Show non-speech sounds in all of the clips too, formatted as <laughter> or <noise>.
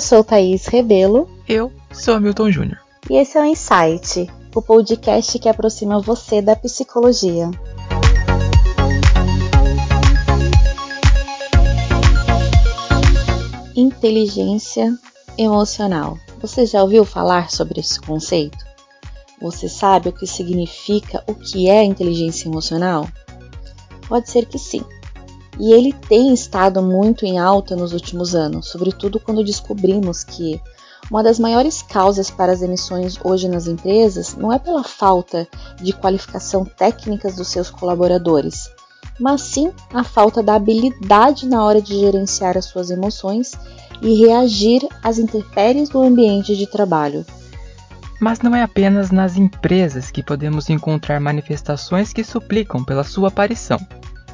Eu sou Thaís Rebelo. Eu sou Hamilton Júnior. E esse é o Insight, o podcast que aproxima você da psicologia. Inteligência emocional. Você já ouviu falar sobre esse conceito? Você sabe o que significa o que é inteligência emocional? Pode ser que sim. E ele tem estado muito em alta nos últimos anos, sobretudo quando descobrimos que uma das maiores causas para as emissões hoje nas empresas não é pela falta de qualificação técnicas dos seus colaboradores, mas sim a falta da habilidade na hora de gerenciar as suas emoções e reagir às intempéries do ambiente de trabalho. Mas não é apenas nas empresas que podemos encontrar manifestações que suplicam pela sua aparição.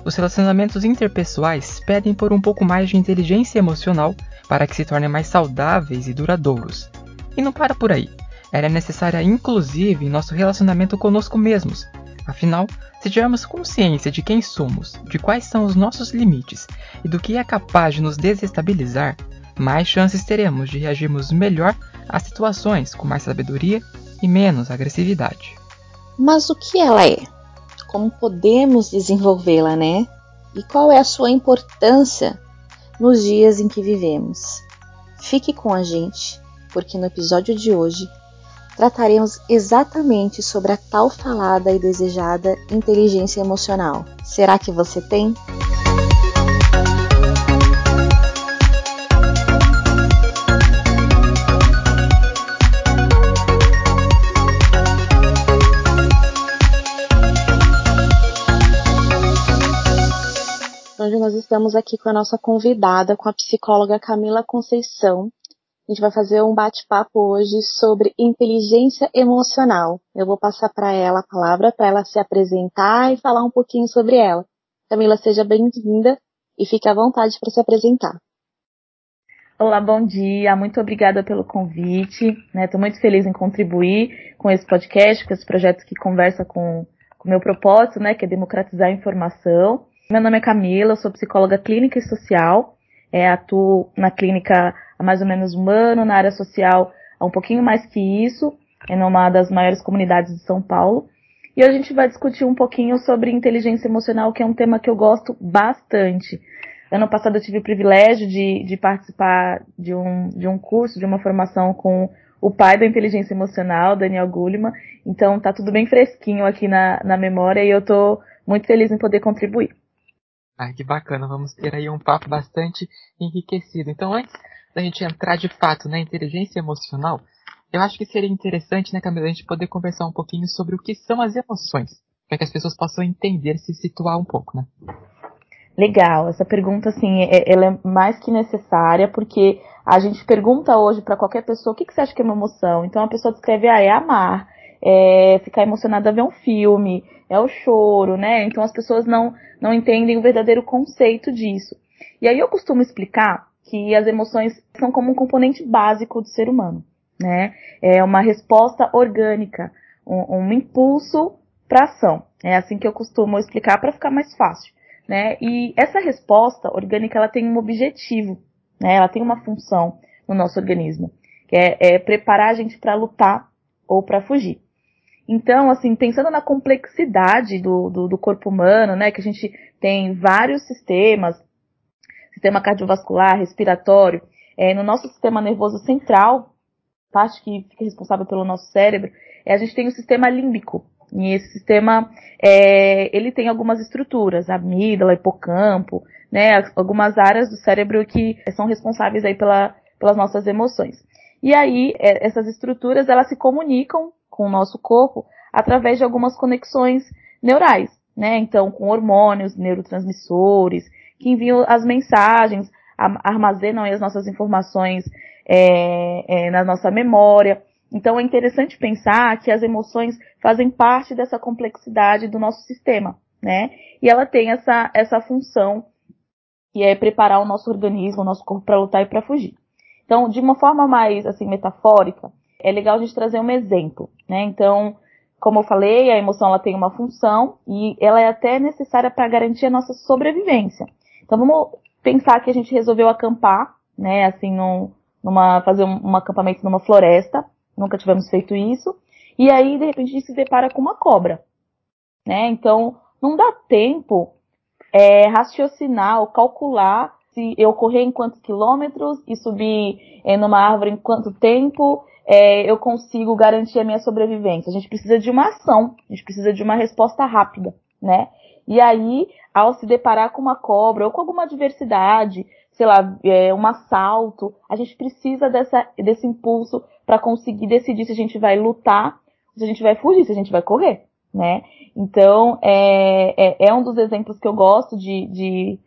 Os relacionamentos interpessoais pedem por um pouco mais de inteligência emocional para que se tornem mais saudáveis e duradouros. E não para por aí. Ela é necessária inclusive em nosso relacionamento conosco mesmos. Afinal, se tivermos consciência de quem somos, de quais são os nossos limites e do que é capaz de nos desestabilizar, mais chances teremos de reagirmos melhor às situações com mais sabedoria e menos agressividade. Mas o que ela é? Como podemos desenvolvê-la, né? E qual é a sua importância nos dias em que vivemos. Fique com a gente, porque no episódio de hoje trataremos exatamente sobre a tal falada e desejada inteligência emocional. Será que você tem? Nós estamos aqui com a nossa convidada, com a psicóloga Camila Conceição. A gente vai fazer um bate-papo hoje sobre inteligência emocional. Eu vou passar para ela a palavra para ela se apresentar e falar um pouquinho sobre ela. Camila, seja bem-vinda e fique à vontade para se apresentar. Olá, bom dia. Muito obrigada pelo convite. Estou né? muito feliz em contribuir com esse podcast, com esse projeto que conversa com o meu propósito, né, que é democratizar a informação. Meu nome é Camila, sou psicóloga clínica e social. É, atuo na clínica há mais ou menos um ano, na área social há um pouquinho mais que isso, é numa das maiores comunidades de São Paulo. E hoje a gente vai discutir um pouquinho sobre inteligência emocional, que é um tema que eu gosto bastante. Ano passado eu tive o privilégio de, de participar de um, de um curso, de uma formação com o pai da inteligência emocional, Daniel Goleman. Então tá tudo bem fresquinho aqui na, na memória e eu tô muito feliz em poder contribuir. Ah, que bacana, vamos ter aí um papo bastante enriquecido. Então, antes da gente entrar de fato na inteligência emocional, eu acho que seria interessante, né, Camila, a gente poder conversar um pouquinho sobre o que são as emoções, para que as pessoas possam entender, se situar um pouco, né? Legal, essa pergunta, assim, é, ela é mais que necessária, porque a gente pergunta hoje para qualquer pessoa, o que, que você acha que é uma emoção? Então a pessoa descreve, ah, é amar, é ficar emocionada a ver um filme, é o choro, né? Então as pessoas não, não entendem o verdadeiro conceito disso. E aí eu costumo explicar que as emoções são como um componente básico do ser humano, né? É uma resposta orgânica, um, um impulso para ação. É assim que eu costumo explicar para ficar mais fácil, né? E essa resposta orgânica ela tem um objetivo, né? Ela tem uma função no nosso organismo, que é, é preparar a gente para lutar ou para fugir. Então, assim, pensando na complexidade do, do, do, corpo humano, né, que a gente tem vários sistemas, sistema cardiovascular, respiratório, é, no nosso sistema nervoso central, parte que fica responsável pelo nosso cérebro, é, a gente tem o sistema límbico. E esse sistema, é, ele tem algumas estruturas, amígdala, hipocampo, né, algumas áreas do cérebro que são responsáveis aí pela, pelas nossas emoções. E aí, é, essas estruturas, elas se comunicam com o nosso corpo através de algumas conexões neurais, né? Então, com hormônios, neurotransmissores, que enviam as mensagens, armazenam as nossas informações é, é, na nossa memória. Então, é interessante pensar que as emoções fazem parte dessa complexidade do nosso sistema, né? E ela tem essa, essa função que é preparar o nosso organismo, o nosso corpo para lutar e para fugir. Então, de uma forma mais assim metafórica, é legal a gente trazer um exemplo, né? Então, como eu falei, a emoção ela tem uma função e ela é até necessária para garantir a nossa sobrevivência. Então, vamos pensar que a gente resolveu acampar, né? Assim, num, numa fazer um, um acampamento numa floresta, nunca tivemos feito isso. E aí, de repente, a gente se depara com uma cobra, né? Então, não dá tempo é, raciocinar ou calcular se eu correr em quantos quilômetros e subir é, numa árvore em quanto tempo é, eu consigo garantir a minha sobrevivência. A gente precisa de uma ação, a gente precisa de uma resposta rápida, né? E aí, ao se deparar com uma cobra ou com alguma adversidade, sei lá, é, um assalto, a gente precisa dessa, desse impulso para conseguir decidir se a gente vai lutar, se a gente vai fugir, se a gente vai correr, né? Então, é, é, é um dos exemplos que eu gosto de, de,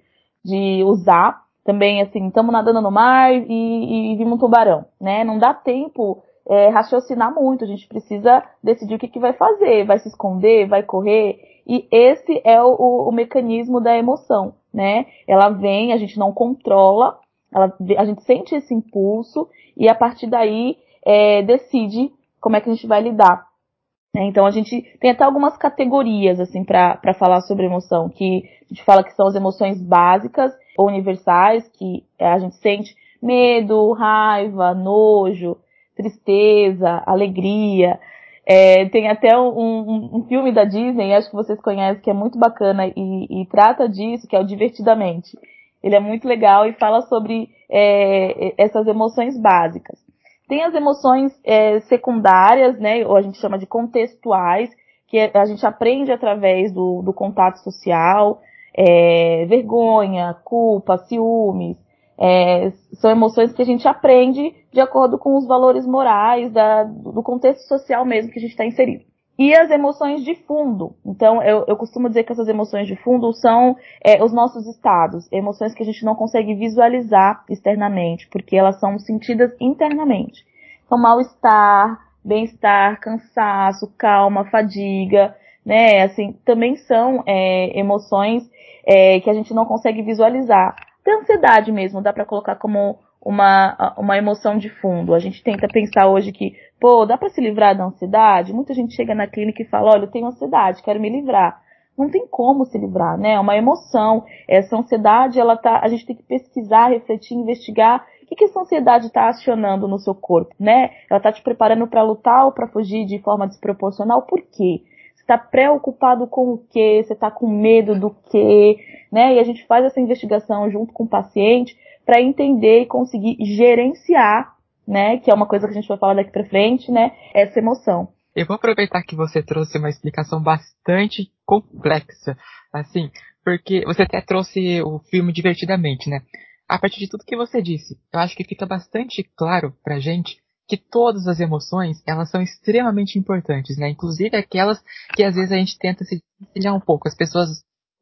de usar. Também, assim, estamos nadando no mar e, e vimos um tubarão, né? Não dá tempo é, raciocinar muito, a gente precisa decidir o que, que vai fazer, vai se esconder, vai correr, e esse é o, o, o mecanismo da emoção, né? Ela vem, a gente não controla, ela, a gente sente esse impulso, e a partir daí é, decide como é que a gente vai lidar. Né? Então a gente tem até algumas categorias assim para falar sobre emoção, que a gente fala que são as emoções básicas ou universais, que a gente sente medo, raiva, nojo, tristeza, alegria. É, tem até um, um, um, filme da Disney, acho que vocês conhecem, que é muito bacana e, e, trata disso, que é o Divertidamente. Ele é muito legal e fala sobre é, essas emoções básicas. Tem as emoções é, secundárias, né, ou a gente chama de contextuais, que a gente aprende através do, do contato social, é, vergonha, culpa, ciúmes, é, são emoções que a gente aprende de acordo com os valores morais da, do contexto social mesmo que a gente está inserido. E as emoções de fundo. Então, eu, eu costumo dizer que essas emoções de fundo são é, os nossos estados, emoções que a gente não consegue visualizar externamente, porque elas são sentidas internamente. Então, mal-estar, bem-estar, cansaço, calma, fadiga, né? Assim, também são é, emoções é, que a gente não consegue visualizar. Até ansiedade mesmo, dá para colocar como uma, uma emoção de fundo. A gente tenta pensar hoje que, pô, dá para se livrar da ansiedade? Muita gente chega na clínica e fala, olha, eu tenho ansiedade, quero me livrar. Não tem como se livrar, né? É uma emoção. Essa ansiedade, ela tá, a gente tem que pesquisar, refletir, investigar o que, que essa ansiedade está acionando no seu corpo, né? Ela está te preparando para lutar ou para fugir de forma desproporcional? Por quê? Está preocupado com o que, você está com medo do que, né? E a gente faz essa investigação junto com o paciente para entender e conseguir gerenciar, né? Que é uma coisa que a gente vai falar daqui para frente, né? Essa emoção. Eu vou aproveitar que você trouxe uma explicação bastante complexa, assim, porque você até trouxe o filme divertidamente, né? A partir de tudo que você disse, eu acho que fica bastante claro pra gente que todas as emoções, elas são extremamente importantes, né? Inclusive aquelas que às vezes a gente tenta se desvencilhar um pouco. As pessoas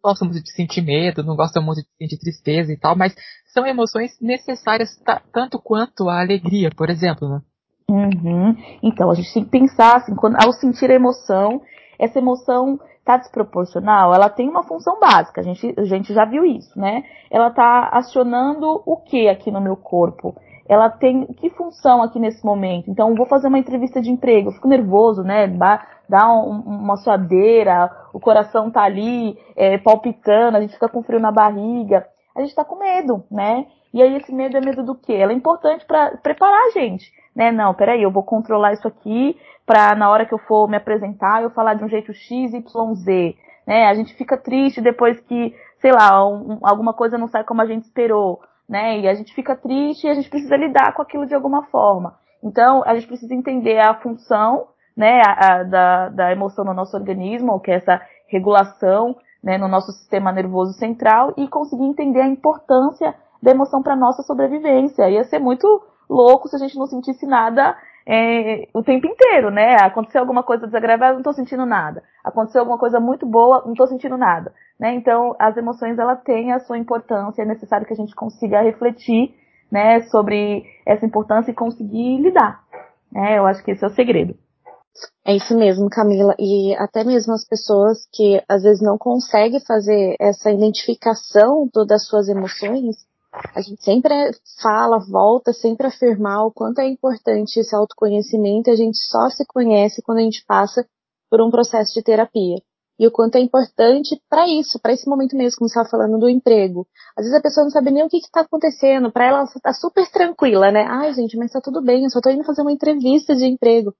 gostam muito de sentir medo, não gostam muito de sentir tristeza e tal, mas são emoções necessárias tanto quanto a alegria, por exemplo, né? Uhum. Então, a gente tem que pensar, assim, quando, ao sentir a emoção, essa emoção está desproporcional, ela tem uma função básica, a gente, a gente já viu isso, né? Ela está acionando o que aqui no meu corpo? Ela tem que função aqui nesse momento? Então, vou fazer uma entrevista de emprego, eu fico nervoso, né? Dá um, uma suadeira, o coração tá ali é, palpitando, a gente fica com frio na barriga, a gente tá com medo, né? E aí esse medo é medo do quê? Ela é importante para preparar a gente, né? Não, peraí, eu vou controlar isso aqui para na hora que eu for me apresentar eu falar de um jeito X, Y, Z, né? A gente fica triste depois que, sei lá, um, alguma coisa não sai como a gente esperou né? E a gente fica triste e a gente precisa lidar com aquilo de alguma forma. Então, a gente precisa entender a função, né, a, a, da, da emoção no nosso organismo, que é essa regulação, né, no nosso sistema nervoso central e conseguir entender a importância da emoção para nossa sobrevivência. Ia ser muito louco se a gente não sentisse nada é, o tempo inteiro, né? Aconteceu alguma coisa desagradável, não estou sentindo nada. Aconteceu alguma coisa muito boa, não estou sentindo nada. Né? Então, as emoções ela têm a sua importância, é necessário que a gente consiga refletir, né, sobre essa importância e conseguir lidar. Né? Eu acho que esse é o segredo. É isso mesmo, Camila. E até mesmo as pessoas que às vezes não conseguem fazer essa identificação das suas emoções, a gente sempre fala, volta sempre a afirmar o quanto é importante esse autoconhecimento. A gente só se conhece quando a gente passa por um processo de terapia. e o quanto é importante para isso, para esse momento mesmo, como você estava falando do emprego. Às vezes a pessoa não sabe nem o que está acontecendo, para ela está super tranquila, né? Ai, gente, mas está tudo bem, eu só estou indo fazer uma entrevista de emprego.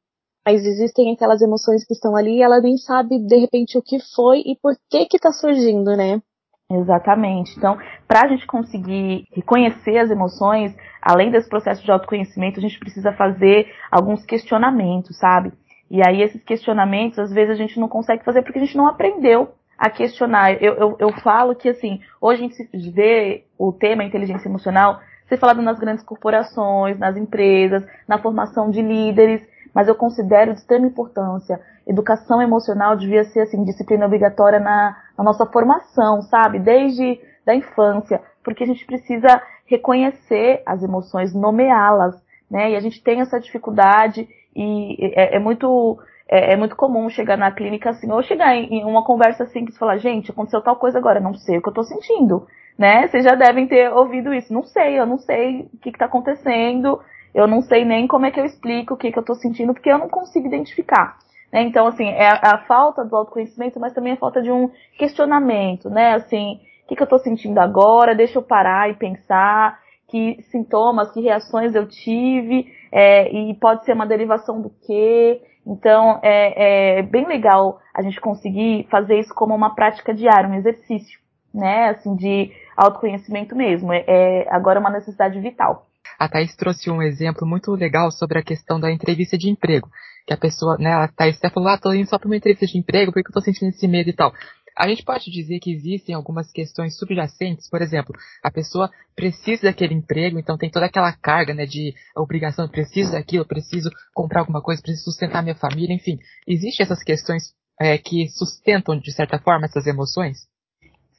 Mas existem aquelas emoções que estão ali e ela nem sabe de repente o que foi e por que que está surgindo, né? Exatamente. Então, para a gente conseguir reconhecer as emoções, além desse processo de autoconhecimento, a gente precisa fazer alguns questionamentos, sabe? E aí esses questionamentos, às vezes a gente não consegue fazer porque a gente não aprendeu a questionar. Eu, eu, eu falo que, assim, hoje a gente vê o tema inteligência emocional ser falado nas grandes corporações, nas empresas, na formação de líderes, mas eu considero de extrema importância. Educação emocional devia ser, assim, disciplina obrigatória na, na nossa formação, sabe? Desde da infância, porque a gente precisa reconhecer as emoções, nomeá-las, né? E a gente tem essa dificuldade e é, é muito é, é, muito comum chegar na clínica assim, ou chegar em, em uma conversa assim que você fala, gente, aconteceu tal coisa agora, não sei o que eu tô sentindo, né? Vocês já devem ter ouvido isso. Não sei, eu não sei o que, que tá acontecendo, eu não sei nem como é que eu explico o que, que eu tô sentindo, porque eu não consigo identificar. Né? Então, assim, é a, a, falta do autoconhecimento, mas também a falta de um questionamento, né? Assim, o que, que eu tô sentindo agora? Deixa eu parar e pensar que sintomas, que reações eu tive, é, e pode ser uma derivação do quê. Então, é, é, bem legal a gente conseguir fazer isso como uma prática diária, um exercício, né, assim, de autoconhecimento mesmo. É, é agora uma necessidade vital. A Thaís trouxe um exemplo muito legal sobre a questão da entrevista de emprego. Que a pessoa, né, a Thaís até falou, ah, tô indo só para uma entrevista de emprego, porque eu tô sentindo esse medo e tal. A gente pode dizer que existem algumas questões subjacentes, por exemplo, a pessoa precisa daquele emprego, então tem toda aquela carga, né, de obrigação, preciso daquilo, preciso comprar alguma coisa, preciso sustentar minha família, enfim. Existem essas questões é, que sustentam, de certa forma, essas emoções?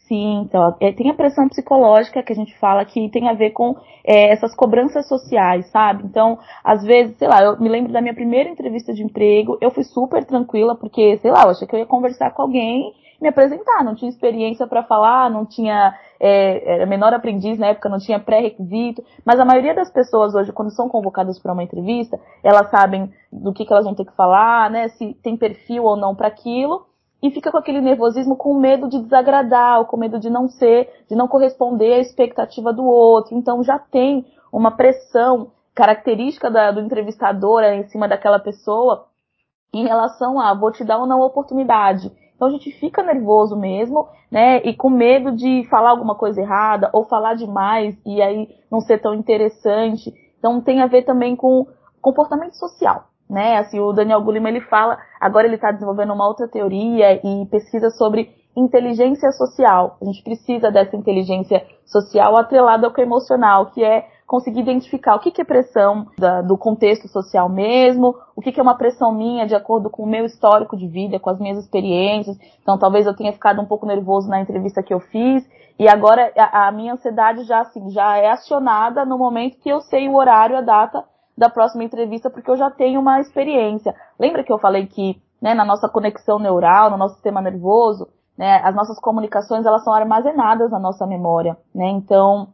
Sim, então, é, tem a pressão psicológica que a gente fala que tem a ver com é, essas cobranças sociais, sabe? Então, às vezes, sei lá, eu me lembro da minha primeira entrevista de emprego, eu fui super tranquila, porque, sei lá, eu achei que eu ia conversar com alguém me apresentar, não tinha experiência para falar, não tinha, é, era menor aprendiz na época, não tinha pré-requisito, mas a maioria das pessoas hoje, quando são convocadas para uma entrevista, elas sabem do que, que elas vão ter que falar, né, se tem perfil ou não para aquilo, e fica com aquele nervosismo com medo de desagradar, ou com medo de não ser, de não corresponder à expectativa do outro, então já tem uma pressão característica da, do entrevistador em cima daquela pessoa em relação a vou te dar ou não oportunidade. Então a gente fica nervoso mesmo, né? E com medo de falar alguma coisa errada ou falar demais e aí não ser tão interessante. Então tem a ver também com comportamento social, né? Assim, o Daniel Goleman ele fala, agora ele está desenvolvendo uma outra teoria e pesquisa sobre inteligência social. A gente precisa dessa inteligência social atrelada ao que é emocional, que é conseguir identificar o que, que é pressão da, do contexto social mesmo, o que, que é uma pressão minha de acordo com o meu histórico de vida, com as minhas experiências. Então, talvez eu tenha ficado um pouco nervoso na entrevista que eu fiz, e agora a, a minha ansiedade já, assim, já é acionada no momento que eu sei o horário, a data da próxima entrevista, porque eu já tenho uma experiência. Lembra que eu falei que, né, na nossa conexão neural, no nosso sistema nervoso, né, as nossas comunicações, elas são armazenadas na nossa memória, né, então,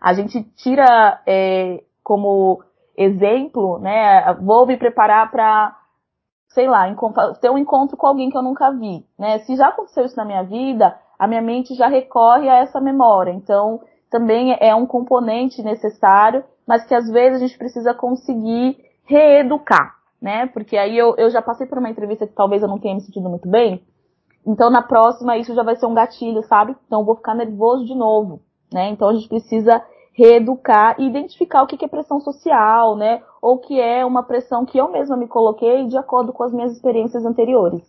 a gente tira é, como exemplo, né? Vou me preparar para, sei lá, ter um encontro com alguém que eu nunca vi, né? Se já aconteceu isso na minha vida, a minha mente já recorre a essa memória. Então, também é um componente necessário, mas que às vezes a gente precisa conseguir reeducar, né? Porque aí eu, eu já passei por uma entrevista que talvez eu não tenha me sentido muito bem. Então, na próxima, isso já vai ser um gatilho, sabe? Então, eu vou ficar nervoso de novo né? Então a gente precisa reeducar e identificar o que é pressão social, né? Ou que é uma pressão que eu mesma me coloquei de acordo com as minhas experiências anteriores.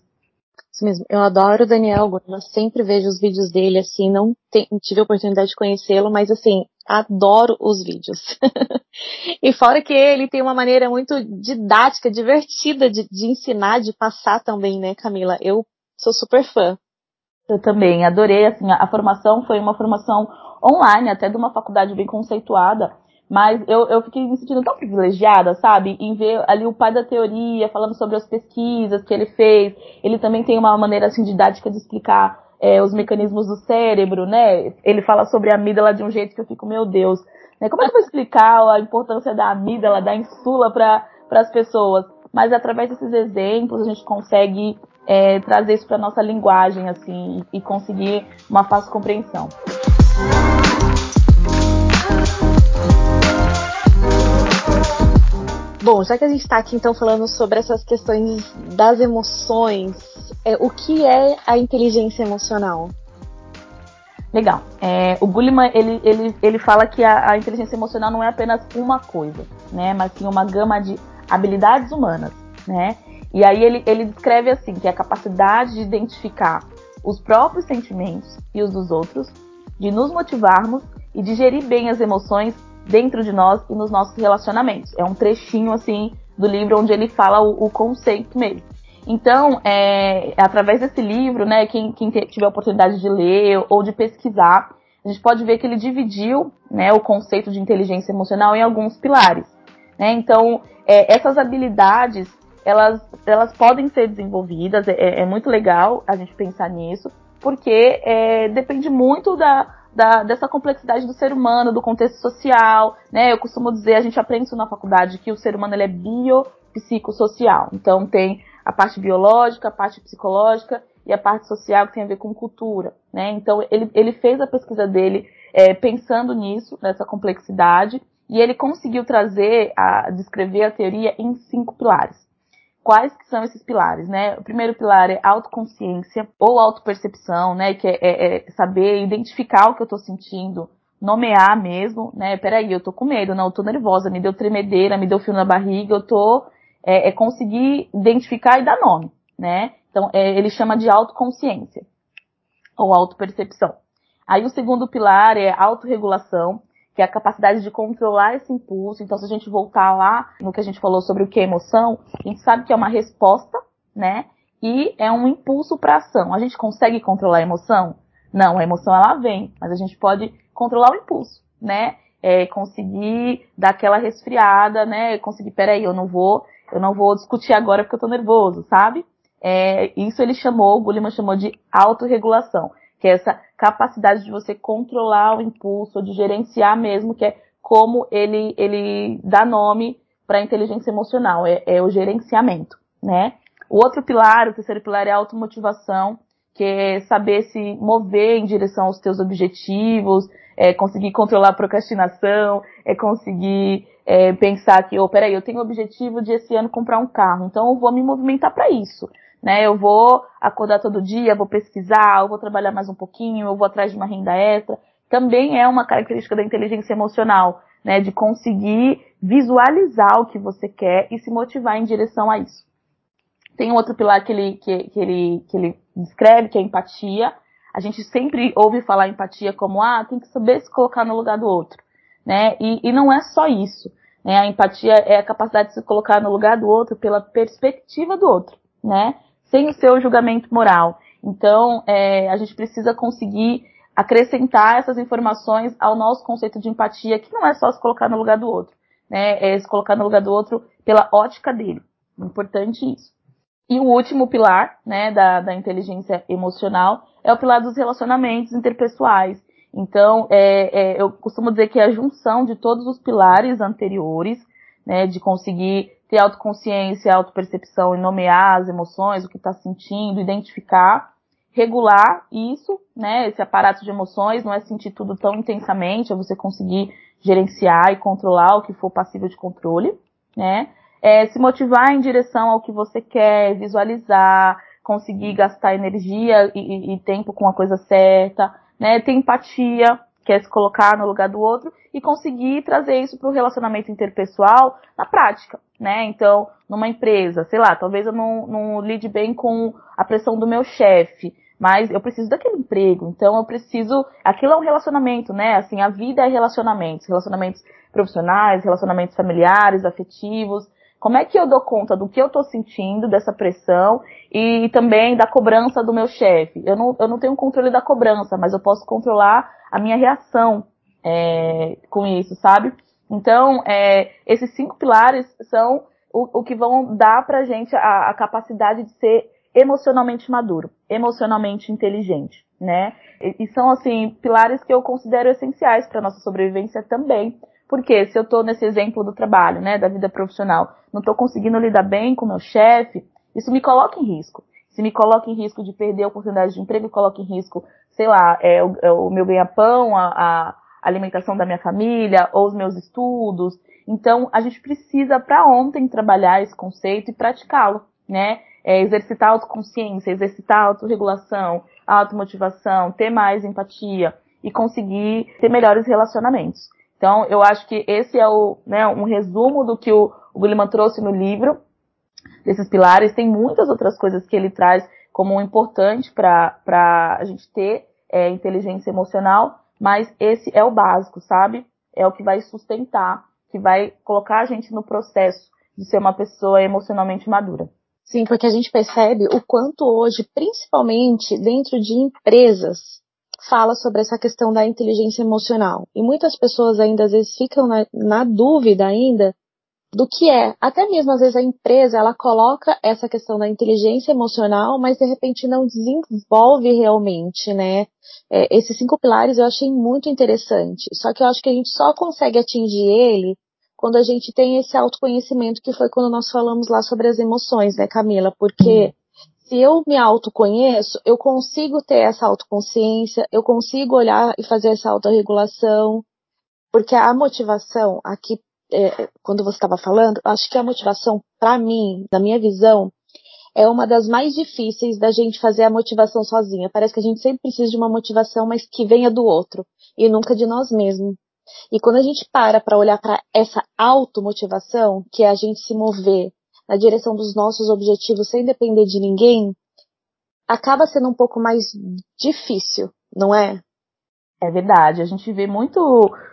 Isso mesmo. Eu adoro o Daniel, eu sempre vejo os vídeos dele, assim, não tive a oportunidade de conhecê-lo, mas assim, adoro os vídeos. <laughs> e fora que ele tem uma maneira muito didática, divertida de, de ensinar, de passar também, né, Camila? Eu sou super fã. Eu também, adorei, assim, a formação foi uma formação online, até de uma faculdade bem conceituada, mas eu, eu fiquei me sentindo tão privilegiada, sabe? Em ver ali o pai da teoria falando sobre as pesquisas que ele fez. Ele também tem uma maneira assim didática de explicar é, os mecanismos do cérebro, né? Ele fala sobre a amígdala de um jeito que eu fico, meu Deus, né? Como é que eu vou explicar a importância da amígdala, da insula para as pessoas? Mas através desses exemplos a gente consegue é, trazer isso para nossa linguagem assim e conseguir uma fácil compreensão. Bom, já que a gente está aqui então falando sobre essas questões das emoções, é, o que é a inteligência emocional? Legal. É, o Gulliman ele, ele, ele fala que a, a, inteligência emocional não é apenas uma coisa, né, mas sim uma gama de habilidades humanas, né. E aí ele, ele descreve assim que é a capacidade de identificar os próprios sentimentos e os dos outros, de nos motivarmos e de gerir bem as emoções dentro de nós e nos nossos relacionamentos. É um trechinho assim do livro onde ele fala o, o conceito mesmo. Então, é, através desse livro, né, quem, quem tiver a oportunidade de ler ou de pesquisar, a gente pode ver que ele dividiu né, o conceito de inteligência emocional em alguns pilares. Né? Então, é, essas habilidades, elas, elas podem ser desenvolvidas, é, é, muito legal a gente pensar nisso, porque é, depende muito da, da, dessa complexidade do ser humano, do contexto social, né? Eu costumo dizer, a gente aprende isso na faculdade, que o ser humano ele é biopsicossocial. Então tem a parte biológica, a parte psicológica e a parte social que tem a ver com cultura, né? Então ele, ele fez a pesquisa dele é, pensando nisso, nessa complexidade, e ele conseguiu trazer, a descrever a teoria em cinco pilares. Quais que são esses pilares, né? O primeiro pilar é autoconsciência ou autopercepção, né? Que é, é, é saber identificar o que eu estou sentindo, nomear mesmo, né? Peraí, eu tô com medo, não, eu tô nervosa, me deu tremedeira, me deu fio na barriga, eu tô é, é conseguir identificar e dar nome, né? Então, é, ele chama de autoconsciência ou autopercepção. Aí o segundo pilar é autorregulação, que é a capacidade de controlar esse impulso. Então, se a gente voltar lá no que a gente falou sobre o que é emoção, a gente sabe que é uma resposta, né? E é um impulso para ação. A gente consegue controlar a emoção? Não, a emoção ela vem, mas a gente pode controlar o impulso, né? É, conseguir dar aquela resfriada, né? Conseguir, peraí, eu não vou eu não vou discutir agora porque eu tô nervoso, sabe? É, isso ele chamou, o Gulliman chamou de autorregulação, que é essa capacidade de você controlar o impulso, de gerenciar mesmo, que é como ele, ele dá nome para a inteligência emocional, é, é, o gerenciamento, né? O outro pilar, o terceiro pilar é a automotivação, que é saber se mover em direção aos teus objetivos, é conseguir controlar a procrastinação, é conseguir é, pensar que, oh, peraí, eu tenho o objetivo de esse ano comprar um carro, então eu vou me movimentar para isso. Né, eu vou acordar todo dia, vou pesquisar, eu vou trabalhar mais um pouquinho, eu vou atrás de uma renda extra. Também é uma característica da inteligência emocional, né, de conseguir visualizar o que você quer e se motivar em direção a isso. Tem outro pilar que ele, que, que ele, que ele descreve, que é a empatia. A gente sempre ouve falar empatia como, ah, tem que saber se colocar no lugar do outro né? E, e não é só isso. Né? A empatia é a capacidade de se colocar no lugar do outro pela perspectiva do outro, né? Sem o seu julgamento moral. Então, é, a gente precisa conseguir acrescentar essas informações ao nosso conceito de empatia, que não é só se colocar no lugar do outro, né? É se colocar no lugar do outro pela ótica dele. Importante isso. E o último pilar, né, da, da inteligência emocional é o pilar dos relacionamentos interpessoais, então, é, é, eu costumo dizer que é a junção de todos os pilares anteriores, né, de conseguir ter autoconsciência, autopercepção e nomear as emoções, o que está sentindo, identificar, regular isso, né, esse aparato de emoções, não é sentir tudo tão intensamente, é você conseguir gerenciar e controlar o que for passível de controle, né, é, se motivar em direção ao que você quer, visualizar, conseguir gastar energia e, e, e tempo com a coisa certa, né? Ter empatia, que é se colocar no lugar do outro e conseguir trazer isso para o relacionamento interpessoal na prática, né? Então, numa empresa, sei lá, talvez eu não, não lide bem com a pressão do meu chefe, mas eu preciso daquele emprego, então eu preciso, aquilo é um relacionamento, né? Assim, a vida é relacionamentos, relacionamentos profissionais, relacionamentos familiares, afetivos, como é que eu dou conta do que eu estou sentindo, dessa pressão e também da cobrança do meu chefe? Eu não, eu não tenho controle da cobrança, mas eu posso controlar a minha reação é, com isso, sabe? Então, é, esses cinco pilares são o, o que vão dar pra gente a, a capacidade de ser emocionalmente maduro, emocionalmente inteligente, né? E, e são, assim, pilares que eu considero essenciais para nossa sobrevivência também, porque se eu estou nesse exemplo do trabalho, né, da vida profissional, não estou conseguindo lidar bem com meu chefe, isso me coloca em risco. se me coloca em risco de perder a oportunidade de emprego, coloca em risco, sei lá, é, o, é o meu ganha-pão, a, a alimentação da minha família, ou os meus estudos. Então, a gente precisa para ontem trabalhar esse conceito e praticá-lo, né? É, exercitar autoconsciência, exercitar autorregulação, automotivação, ter mais empatia e conseguir ter melhores relacionamentos. Então, eu acho que esse é o, né, um resumo do que o, o Williman trouxe no livro, desses pilares. Tem muitas outras coisas que ele traz como importante para a gente ter é, inteligência emocional, mas esse é o básico, sabe? É o que vai sustentar, que vai colocar a gente no processo de ser uma pessoa emocionalmente madura. Sim, porque a gente percebe o quanto hoje, principalmente dentro de empresas, fala sobre essa questão da inteligência emocional. E muitas pessoas ainda às vezes ficam na, na dúvida ainda do que é. Até mesmo às vezes a empresa ela coloca essa questão da inteligência emocional, mas de repente não desenvolve realmente, né? É, esses cinco pilares eu achei muito interessante. Só que eu acho que a gente só consegue atingir ele quando a gente tem esse autoconhecimento que foi quando nós falamos lá sobre as emoções, né, Camila? Porque se eu me autoconheço, eu consigo ter essa autoconsciência, eu consigo olhar e fazer essa autorregulação, porque a motivação aqui é, quando você estava falando, acho que a motivação, para mim, na minha visão, é uma das mais difíceis da gente fazer a motivação sozinha. Parece que a gente sempre precisa de uma motivação, mas que venha do outro e nunca de nós mesmos. E quando a gente para para olhar para essa automotivação, que é a gente se mover na direção dos nossos objetivos sem depender de ninguém, acaba sendo um pouco mais difícil, não é? É verdade, a gente vê muito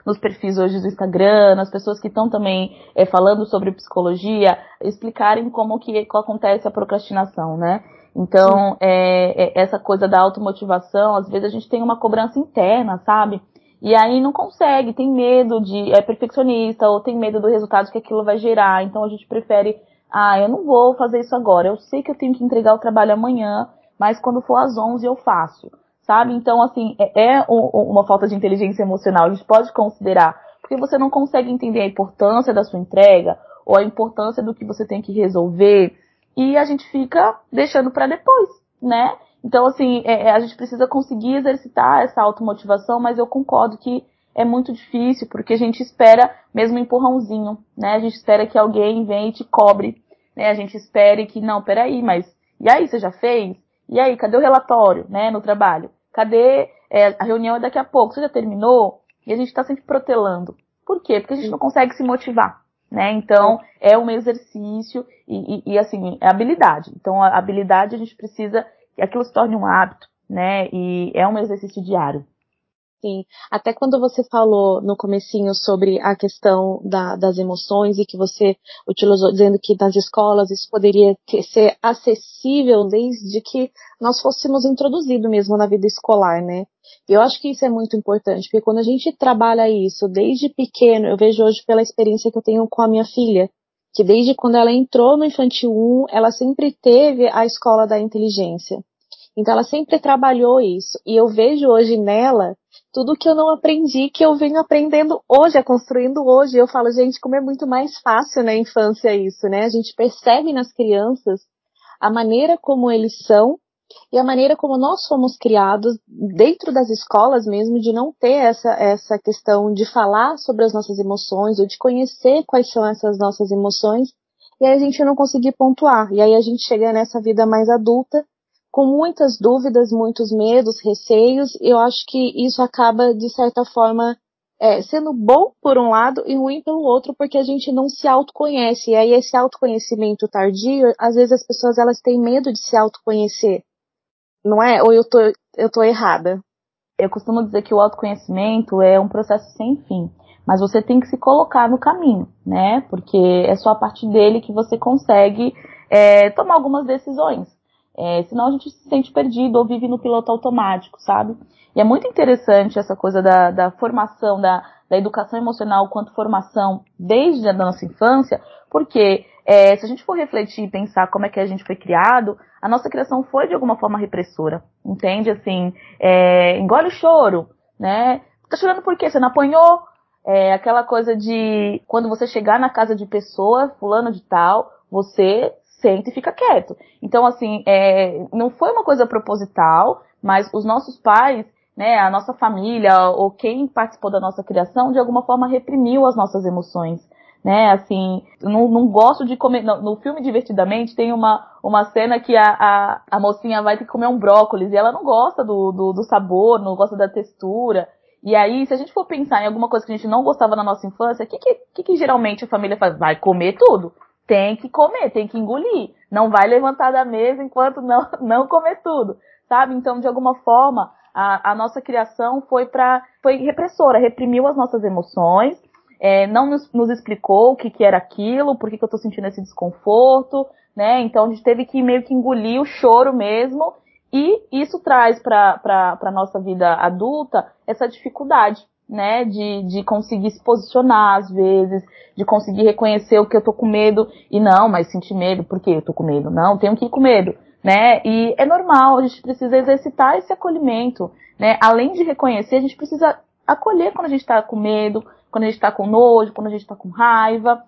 nos perfis hoje do Instagram, nas pessoas que estão também é, falando sobre psicologia, explicarem como que, que acontece a procrastinação, né? Então, é, é, essa coisa da automotivação, às vezes a gente tem uma cobrança interna, sabe? E aí não consegue, tem medo de, é perfeccionista, ou tem medo do resultado que aquilo vai gerar, então a gente prefere, ah, eu não vou fazer isso agora, eu sei que eu tenho que entregar o trabalho amanhã, mas quando for às 11 eu faço sabe? Então, assim, é, é uma falta de inteligência emocional, a gente pode considerar, porque você não consegue entender a importância da sua entrega ou a importância do que você tem que resolver e a gente fica deixando para depois, né? Então, assim, é, é, a gente precisa conseguir exercitar essa automotivação, mas eu concordo que é muito difícil, porque a gente espera mesmo um empurrãozinho, né? A gente espera que alguém venha e te cobre, né? A gente espere que, não, peraí, mas e aí, você já fez? E aí, cadê o relatório, né, no trabalho? Cadê é, a reunião é daqui a pouco? Você já terminou? E a gente está sempre protelando. Por quê? Porque a gente não consegue se motivar, né? Então, é um exercício e, e, e assim, é habilidade. Então, a habilidade a gente precisa que aquilo se torne um hábito, né? E é um exercício diário. Sim, até quando você falou no comecinho sobre a questão da, das emoções e que você utilizou dizendo que nas escolas isso poderia ter, ser acessível desde que nós fôssemos introduzidos mesmo na vida escolar, né? Eu acho que isso é muito importante, porque quando a gente trabalha isso desde pequeno, eu vejo hoje pela experiência que eu tenho com a minha filha, que desde quando ela entrou no infantil 1, ela sempre teve a escola da inteligência. Então ela sempre trabalhou isso. E eu vejo hoje nela tudo que eu não aprendi, que eu venho aprendendo hoje, é construindo hoje. Eu falo, gente, como é muito mais fácil na infância isso, né? A gente percebe nas crianças a maneira como eles são e a maneira como nós fomos criados dentro das escolas mesmo de não ter essa essa questão de falar sobre as nossas emoções ou de conhecer quais são essas nossas emoções e aí a gente não conseguir pontuar e aí a gente chega nessa vida mais adulta com muitas dúvidas, muitos medos, receios, eu acho que isso acaba, de certa forma, é, sendo bom por um lado e ruim pelo outro, porque a gente não se autoconhece. E aí esse autoconhecimento tardio, às vezes as pessoas elas têm medo de se autoconhecer. Não é? Ou eu tô, eu tô errada? Eu costumo dizer que o autoconhecimento é um processo sem fim. Mas você tem que se colocar no caminho, né? Porque é só a partir dele que você consegue é, tomar algumas decisões. É, senão a gente se sente perdido ou vive no piloto automático, sabe? E é muito interessante essa coisa da, da formação, da, da educação emocional quanto formação desde a nossa infância, porque é, se a gente for refletir e pensar como é que a gente foi criado, a nossa criação foi de alguma forma repressora, entende? Assim, é, engole o choro, né? Tá chorando por quê? Você não apanhou? É aquela coisa de quando você chegar na casa de pessoa, fulano de tal, você senta e fica quieto. Então, assim, é, não foi uma coisa proposital, mas os nossos pais, né, a nossa família, ou quem participou da nossa criação, de alguma forma reprimiu as nossas emoções. Né, assim, não, não gosto de comer. No, no, filme Divertidamente tem uma, uma cena que a, a, a mocinha vai ter que comer um brócolis e ela não gosta do, do, do sabor, não gosta da textura. E aí, se a gente for pensar em alguma coisa que a gente não gostava na nossa infância, o que, que, que, que geralmente a família faz? Vai comer tudo tem que comer, tem que engolir. Não vai levantar da mesa enquanto não, <laughs> não comer tudo, sabe? Então, de alguma forma, a, a nossa criação foi para foi repressora, reprimiu as nossas emoções, é, não nos, nos, explicou o que, que era aquilo, por que, que eu estou sentindo esse desconforto, né? Então a gente teve que meio que engolir o choro mesmo, e isso traz para a nossa vida adulta essa dificuldade né, de, de conseguir se posicionar às vezes, de conseguir reconhecer o que eu tô com medo e não, mas sentir medo, por que eu tô com medo? Não, tenho que ir com medo, né? E é normal, a gente precisa exercitar esse acolhimento, né? Além de reconhecer, a gente precisa acolher quando a gente tá com medo, quando a gente tá com nojo, quando a gente tá com raiva.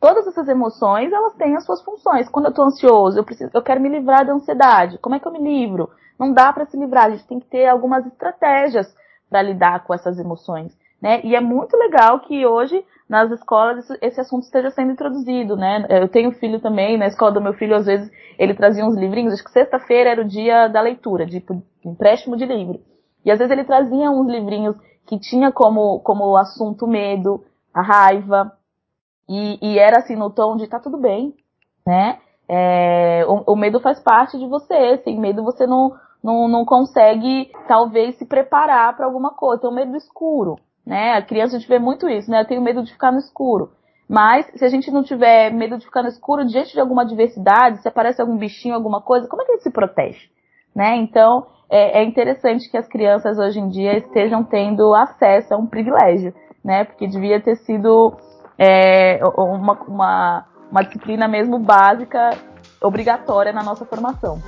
Todas essas emoções, elas têm as suas funções. Quando eu tô ansioso, eu preciso, eu quero me livrar da ansiedade. Como é que eu me livro? Não dá para se livrar, a gente tem que ter algumas estratégias para lidar com essas emoções. Né? E é muito legal que hoje nas escolas esse assunto esteja sendo introduzido, né? Eu tenho filho também, na escola do meu filho às vezes ele trazia uns livrinhos, acho que sexta-feira era o dia da leitura, de empréstimo de livro. E às vezes ele trazia uns livrinhos que tinha como como assunto medo, a raiva, e, e era assim no tom de tá tudo bem, né? É, o, o medo faz parte de você, sem medo você não não, não consegue, talvez, se preparar para alguma coisa. Tem o medo do escuro, né? A criança a gente vê muito isso, né? Eu tenho medo de ficar no escuro. Mas, se a gente não tiver medo de ficar no escuro, diante de alguma adversidade, se aparece algum bichinho, alguma coisa, como é que ele se protege? Né? Então, é, é interessante que as crianças hoje em dia estejam tendo acesso a um privilégio, né? Porque devia ter sido é, uma, uma, uma disciplina mesmo básica, obrigatória na nossa formação.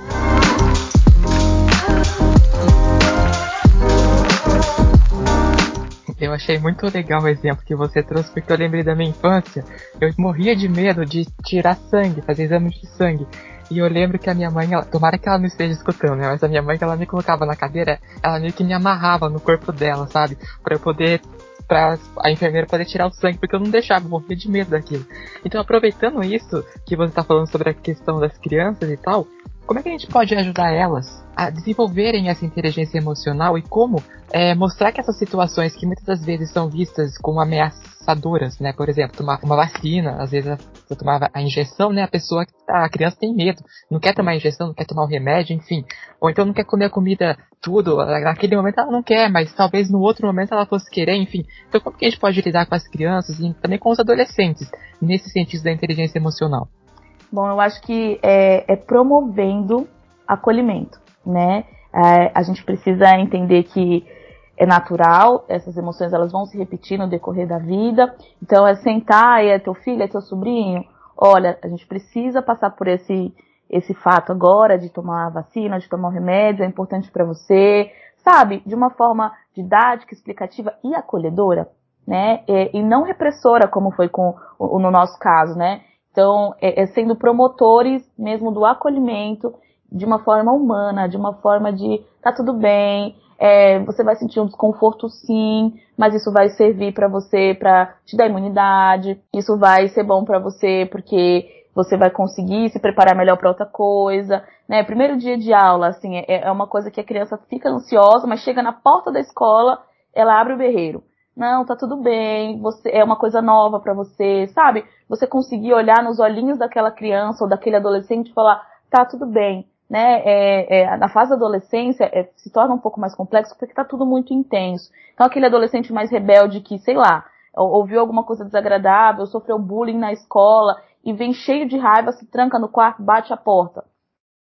Eu achei muito legal o exemplo que você trouxe, porque eu lembrei da minha infância. Eu morria de medo de tirar sangue, fazer exame de sangue. E eu lembro que a minha mãe, ela, tomara que ela não esteja escutando, né? Mas a minha mãe, ela me colocava na cadeira, ela meio que me amarrava no corpo dela, sabe? Pra eu poder pra a enfermeira poder tirar o sangue, porque eu não deixava, eu morria de medo daquilo. Então, aproveitando isso que você tá falando sobre a questão das crianças e tal, como é que a gente pode ajudar elas a desenvolverem essa inteligência emocional e como é, mostrar que essas situações que muitas das vezes são vistas como ameaçadoras, né? Por exemplo, tomar uma vacina, às vezes você tomava a injeção, né? A pessoa, a criança tem medo, não quer tomar a injeção, não quer tomar o remédio, enfim. Ou então não quer comer a comida tudo, naquele momento ela não quer, mas talvez no outro momento ela fosse querer, enfim. Então como que a gente pode lidar com as crianças e também com os adolescentes nesse sentido da inteligência emocional? Bom, eu acho que é, é promovendo acolhimento, né? É, a gente precisa entender que é natural, essas emoções elas vão se repetir no decorrer da vida. Então é sentar, é teu filho, é teu sobrinho. Olha, a gente precisa passar por esse esse fato agora de tomar a vacina, de tomar o remédio, é importante para você, sabe? De uma forma didática, explicativa e acolhedora, né? E, e não repressora, como foi com no nosso caso, né? Então, é, é sendo promotores mesmo do acolhimento de uma forma humana, de uma forma de tá tudo bem, é, você vai sentir um desconforto sim, mas isso vai servir para você para te dar imunidade, isso vai ser bom para você porque você vai conseguir se preparar melhor para outra coisa, né? Primeiro dia de aula, assim, é, é uma coisa que a criança fica ansiosa, mas chega na porta da escola, ela abre o berreiro. Não, tá tudo bem, você é uma coisa nova para você, sabe? Você conseguir olhar nos olhinhos daquela criança ou daquele adolescente e falar, tá tudo bem, né? É, é, na fase da adolescência é, se torna um pouco mais complexo porque tá tudo muito intenso. Então aquele adolescente mais rebelde que, sei lá, ouviu alguma coisa desagradável, sofreu bullying na escola e vem cheio de raiva, se tranca no quarto, bate a porta.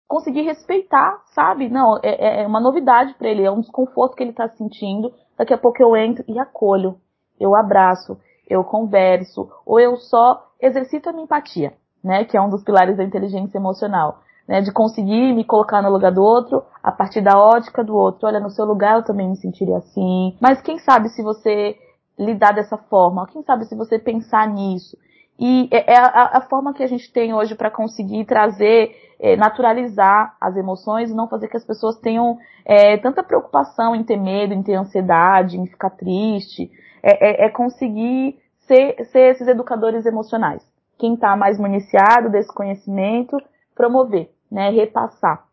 Conseguir respeitar, sabe? Não, é, é uma novidade para ele, é um desconforto que ele tá sentindo Daqui a pouco eu entro e acolho, eu abraço, eu converso, ou eu só exercito a minha empatia, né? Que é um dos pilares da inteligência emocional. Né, de conseguir me colocar no lugar do outro a partir da ótica do outro. Olha, no seu lugar eu também me sentiria assim. Mas quem sabe se você lidar dessa forma? Quem sabe se você pensar nisso? E é, é a, a forma que a gente tem hoje para conseguir trazer, é, naturalizar as emoções e não fazer que as pessoas tenham é, tanta preocupação em ter medo, em ter ansiedade, em ficar triste. É, é, é conseguir ser, ser esses educadores emocionais. Quem está mais municiado desse conhecimento, promover, né, repassar.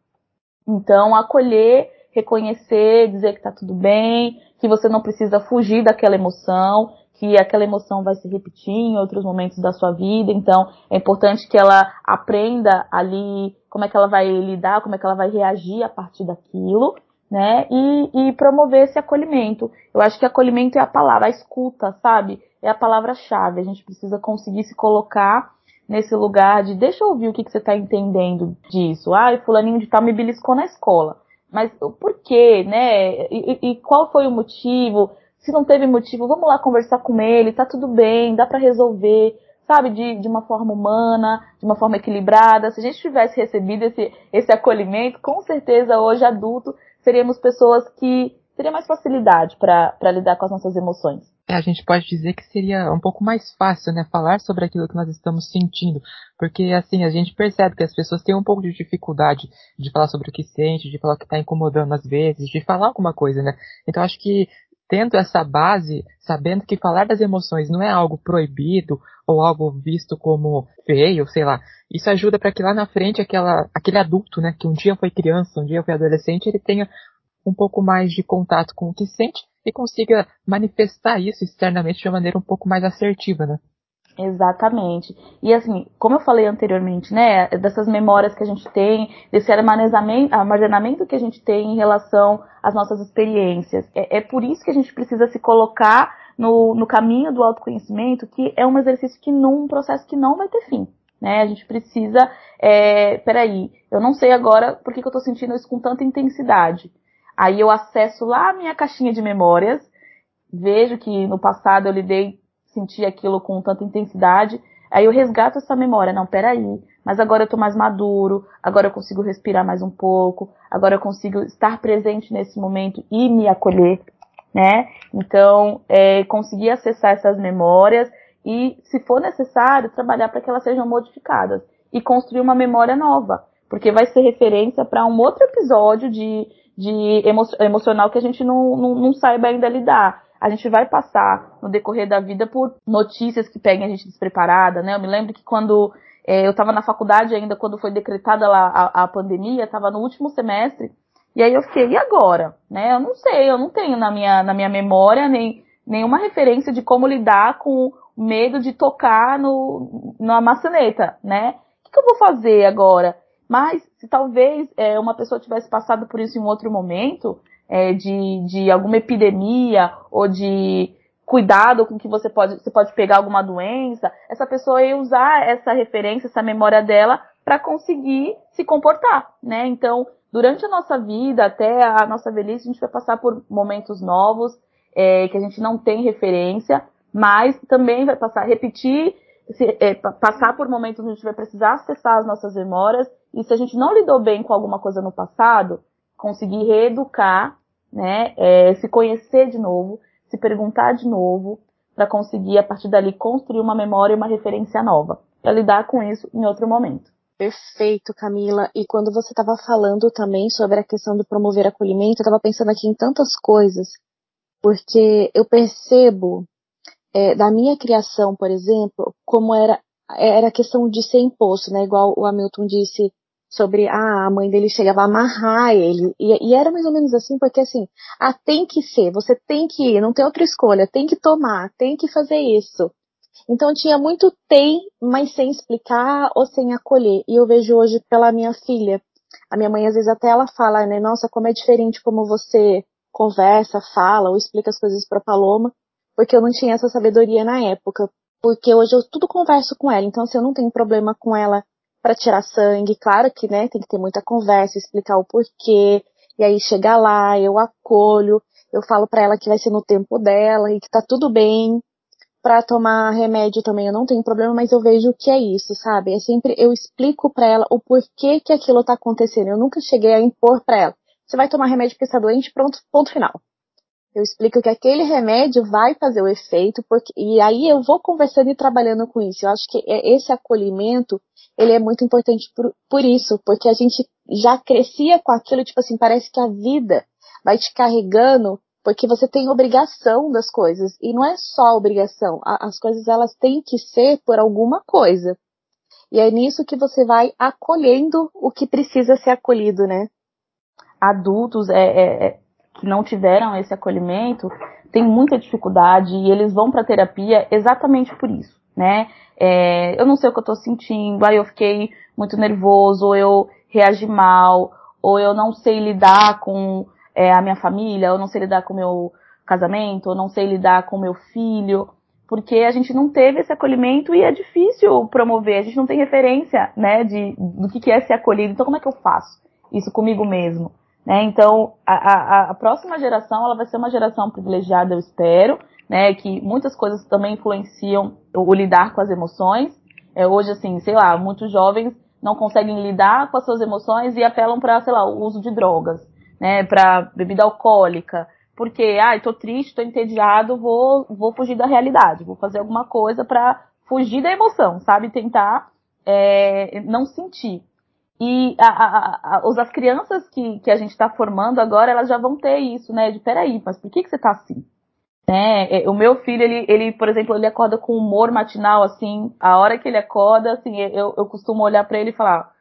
Então, acolher, reconhecer, dizer que está tudo bem, que você não precisa fugir daquela emoção, que aquela emoção vai se repetir em outros momentos da sua vida, então é importante que ela aprenda ali como é que ela vai lidar, como é que ela vai reagir a partir daquilo, né? E, e promover esse acolhimento. Eu acho que acolhimento é a palavra, a escuta, sabe? É a palavra-chave. A gente precisa conseguir se colocar nesse lugar de deixa eu ouvir o que, que você está entendendo disso. Ah, fulaninho de tal me beliscou na escola. Mas por quê, né? E, e, qual foi o motivo? Se não teve motivo, vamos lá conversar com ele, tá tudo bem, dá para resolver, sabe? De, de uma forma humana, de uma forma equilibrada. Se a gente tivesse recebido esse, esse acolhimento, com certeza hoje adulto, seríamos pessoas que teria mais facilidade para lidar com as nossas emoções. É, a gente pode dizer que seria um pouco mais fácil, né, falar sobre aquilo que nós estamos sentindo, porque assim a gente percebe que as pessoas têm um pouco de dificuldade de falar sobre o que sente, de falar o que está incomodando às vezes, de falar alguma coisa, né? Então acho que tendo essa base, sabendo que falar das emoções não é algo proibido ou algo visto como feio, sei lá, isso ajuda para que lá na frente aquela, aquele adulto, né, que um dia foi criança, um dia foi adolescente, ele tenha um pouco mais de contato com o que sente e consiga manifestar isso externamente de uma maneira um pouco mais assertiva, né? Exatamente. E assim, como eu falei anteriormente, né, dessas memórias que a gente tem, desse armazenamento, que a gente tem em relação às nossas experiências. É, é por isso que a gente precisa se colocar no, no caminho do autoconhecimento, que é um exercício que não, um processo que não vai ter fim. Né? A gente precisa, é, peraí, eu não sei agora por que, que eu estou sentindo isso com tanta intensidade. Aí eu acesso lá a minha caixinha de memórias, vejo que no passado eu lidei sentir aquilo com tanta intensidade. Aí eu resgato essa memória. Não, peraí. Mas agora eu tô mais maduro, agora eu consigo respirar mais um pouco, agora eu consigo estar presente nesse momento e me acolher, né? Então, é, conseguir acessar essas memórias e, se for necessário, trabalhar para que elas sejam modificadas e construir uma memória nova, porque vai ser referência para um outro episódio de, de emo emocional que a gente não, não, não saiba ainda lidar a gente vai passar no decorrer da vida por notícias que peguem a gente despreparada, né? Eu me lembro que quando é, eu estava na faculdade ainda, quando foi decretada lá a, a pandemia, estava no último semestre, e aí eu fiquei, e agora? Né? Eu não sei, eu não tenho na minha, na minha memória nem nenhuma referência de como lidar com o medo de tocar no, na maçaneta, né? O que, que eu vou fazer agora? Mas se talvez é, uma pessoa tivesse passado por isso em um outro momento, é, de, de alguma epidemia ou de cuidado com que você pode, você pode pegar alguma doença, essa pessoa ia usar essa referência, essa memória dela para conseguir se comportar, né? Então, durante a nossa vida, até a nossa velhice, a gente vai passar por momentos novos, é, que a gente não tem referência, mas também vai passar, repetir, se, é, passar por momentos onde a gente vai precisar acessar as nossas memórias, e se a gente não lidou bem com alguma coisa no passado, conseguir reeducar, né, é, se conhecer de novo, se perguntar de novo, para conseguir a partir dali construir uma memória e uma referência nova, para lidar com isso em outro momento. Perfeito, Camila. E quando você estava falando também sobre a questão do promover acolhimento, eu estava pensando aqui em tantas coisas, porque eu percebo é, da minha criação, por exemplo, como era era a questão de ser imposto, né? Igual o Hamilton disse sobre ah, a mãe dele chegava a amarrar ele. E, e, era mais ou menos assim, porque assim, ah, tem que ser, você tem que ir, não tem outra escolha, tem que tomar, tem que fazer isso. Então tinha muito tem, mas sem explicar ou sem acolher. E eu vejo hoje pela minha filha. A minha mãe às vezes até ela fala, né, nossa, como é diferente como você conversa, fala ou explica as coisas para Paloma, porque eu não tinha essa sabedoria na época. Porque hoje eu tudo converso com ela, então se assim, eu não tenho problema com ela para tirar sangue. Claro que, né, tem que ter muita conversa, explicar o porquê. E aí chegar lá, eu acolho, eu falo para ela que vai ser no tempo dela e que tá tudo bem. Para tomar remédio também eu não tenho problema, mas eu vejo o que é isso, sabe? É sempre eu explico para ela o porquê que aquilo tá acontecendo. Eu nunca cheguei a impor para ela. Você vai tomar remédio porque está doente, pronto, ponto final. Eu explico que aquele remédio vai fazer o efeito, porque, e aí eu vou conversando e trabalhando com isso. Eu acho que é, esse acolhimento, ele é muito importante por, por isso, porque a gente já crescia com aquilo, tipo assim, parece que a vida vai te carregando, porque você tem obrigação das coisas, e não é só obrigação, as coisas elas têm que ser por alguma coisa. E é nisso que você vai acolhendo o que precisa ser acolhido, né? Adultos é, é, é que não tiveram esse acolhimento têm muita dificuldade e eles vão para terapia exatamente por isso, né? É, eu não sei o que eu estou sentindo, aí eu fiquei muito nervoso, ou eu reagi mal, ou eu não sei lidar com é, a minha família, ou não sei lidar com o meu casamento, ou não sei lidar com o meu filho, porque a gente não teve esse acolhimento e é difícil promover, a gente não tem referência, né, de, do que é ser acolhido, então como é que eu faço isso comigo mesmo? Né? Então, a, a, a, próxima geração ela vai ser uma geração privilegiada, eu espero, né? que muitas coisas também influenciam o, o lidar com as emoções. É, hoje, assim, sei lá, muitos jovens não conseguem lidar com as suas emoções e apelam para, sei lá, o uso de drogas, né? para bebida alcoólica, porque, ah, tô triste, tô entediado, vou, vou fugir da realidade, vou fazer alguma coisa para fugir da emoção, sabe? Tentar é, não sentir. E a, a, a, as crianças que, que a gente está formando agora, elas já vão ter isso, né? De peraí, mas por que, que você tá assim? Né? É, o meu filho, ele, ele, por exemplo, ele acorda com humor matinal, assim, a hora que ele acorda, assim, eu, eu costumo olhar para ele e falar,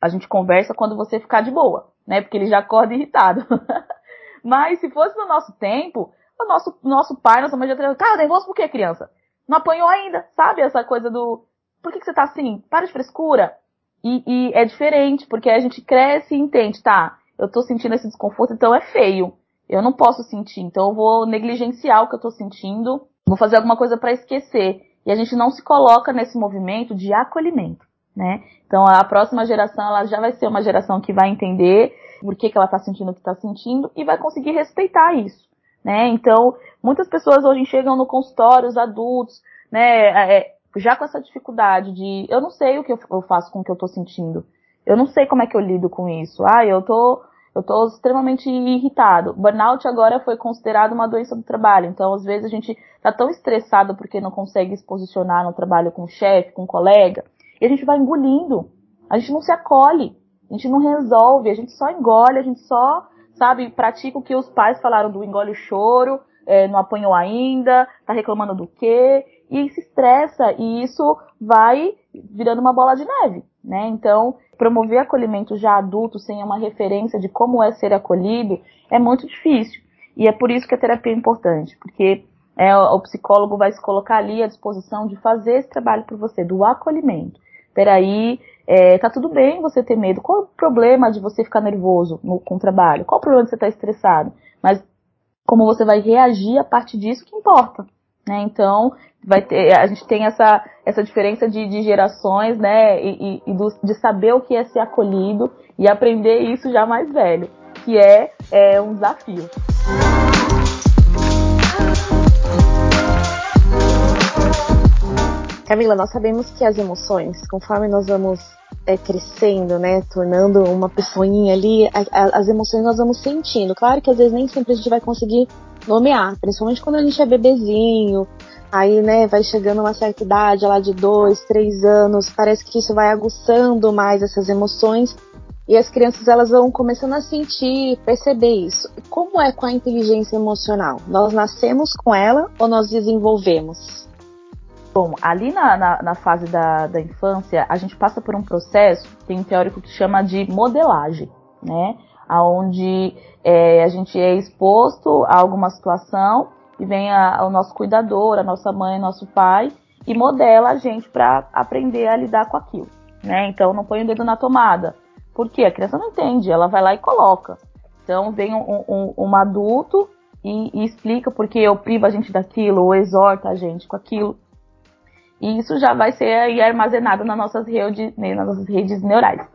a gente conversa quando você ficar de boa, né? Porque ele já acorda <laughs> irritado. mas se fosse no nosso tempo, o nosso, nosso pai, nossa mãe já teria, cara, nervoso por que, criança? Não apanhou ainda, sabe? Essa coisa do, por que, que você tá assim? Para de frescura. E, e, é diferente, porque a gente cresce e entende, tá, eu tô sentindo esse desconforto, então é feio. Eu não posso sentir, então eu vou negligenciar o que eu tô sentindo, vou fazer alguma coisa para esquecer. E a gente não se coloca nesse movimento de acolhimento, né? Então a próxima geração, ela já vai ser uma geração que vai entender por que, que ela tá sentindo o que tá sentindo e vai conseguir respeitar isso, né? Então, muitas pessoas hoje chegam no consultório, os adultos, né, é, já com essa dificuldade de eu não sei o que eu faço com o que eu tô sentindo. Eu não sei como é que eu lido com isso. Ah, eu tô eu tô extremamente irritado. Burnout agora foi considerado uma doença do trabalho. Então, às vezes a gente tá tão estressado porque não consegue se posicionar no trabalho com o chefe, com o colega, e a gente vai engolindo. A gente não se acolhe, a gente não resolve, a gente só engole, a gente só, sabe, pratica o que os pais falaram do engole o choro, é, não apanhou ainda, tá reclamando do quê? E se estressa e isso vai virando uma bola de neve, né? Então, promover acolhimento já adulto sem uma referência de como é ser acolhido é muito difícil. E é por isso que a terapia é importante, porque é, o psicólogo vai se colocar ali à disposição de fazer esse trabalho por você, do acolhimento. Peraí, é, tá tudo bem você ter medo. Qual o problema de você ficar nervoso no, com o trabalho? Qual o problema de você estar estressado? Mas como você vai reagir a partir disso que importa. Né? Então, vai ter, a gente tem essa, essa diferença de, de gerações, né, e, e do, de saber o que é ser acolhido e aprender isso já mais velho, que é, é um desafio. Camila, nós sabemos que as emoções, conforme nós vamos é, crescendo, né, tornando uma pessoinha ali, a, a, as emoções nós vamos sentindo. Claro que às vezes nem sempre a gente vai conseguir nomear, principalmente quando a gente é bebezinho, Aí, né, vai chegando uma certa idade, lá de dois, três anos, parece que isso vai aguçando mais essas emoções e as crianças elas vão começando a sentir, perceber isso. Como é com a inteligência emocional? Nós nascemos com ela ou nós desenvolvemos? Bom, ali na, na, na fase da, da infância, a gente passa por um processo, tem um teórico que chama de modelagem, né? Onde é, a gente é exposto a alguma situação e vem a, o nosso cuidador, a nossa mãe, nosso pai, e modela a gente para aprender a lidar com aquilo. Né? Então não põe o dedo na tomada. Por quê? A criança não entende, ela vai lá e coloca. Então vem um, um, um adulto e, e, explica porque eu privo a gente daquilo, ou exorta a gente com aquilo. E isso já vai ser armazenado nas nossas nas nossas redes neurais.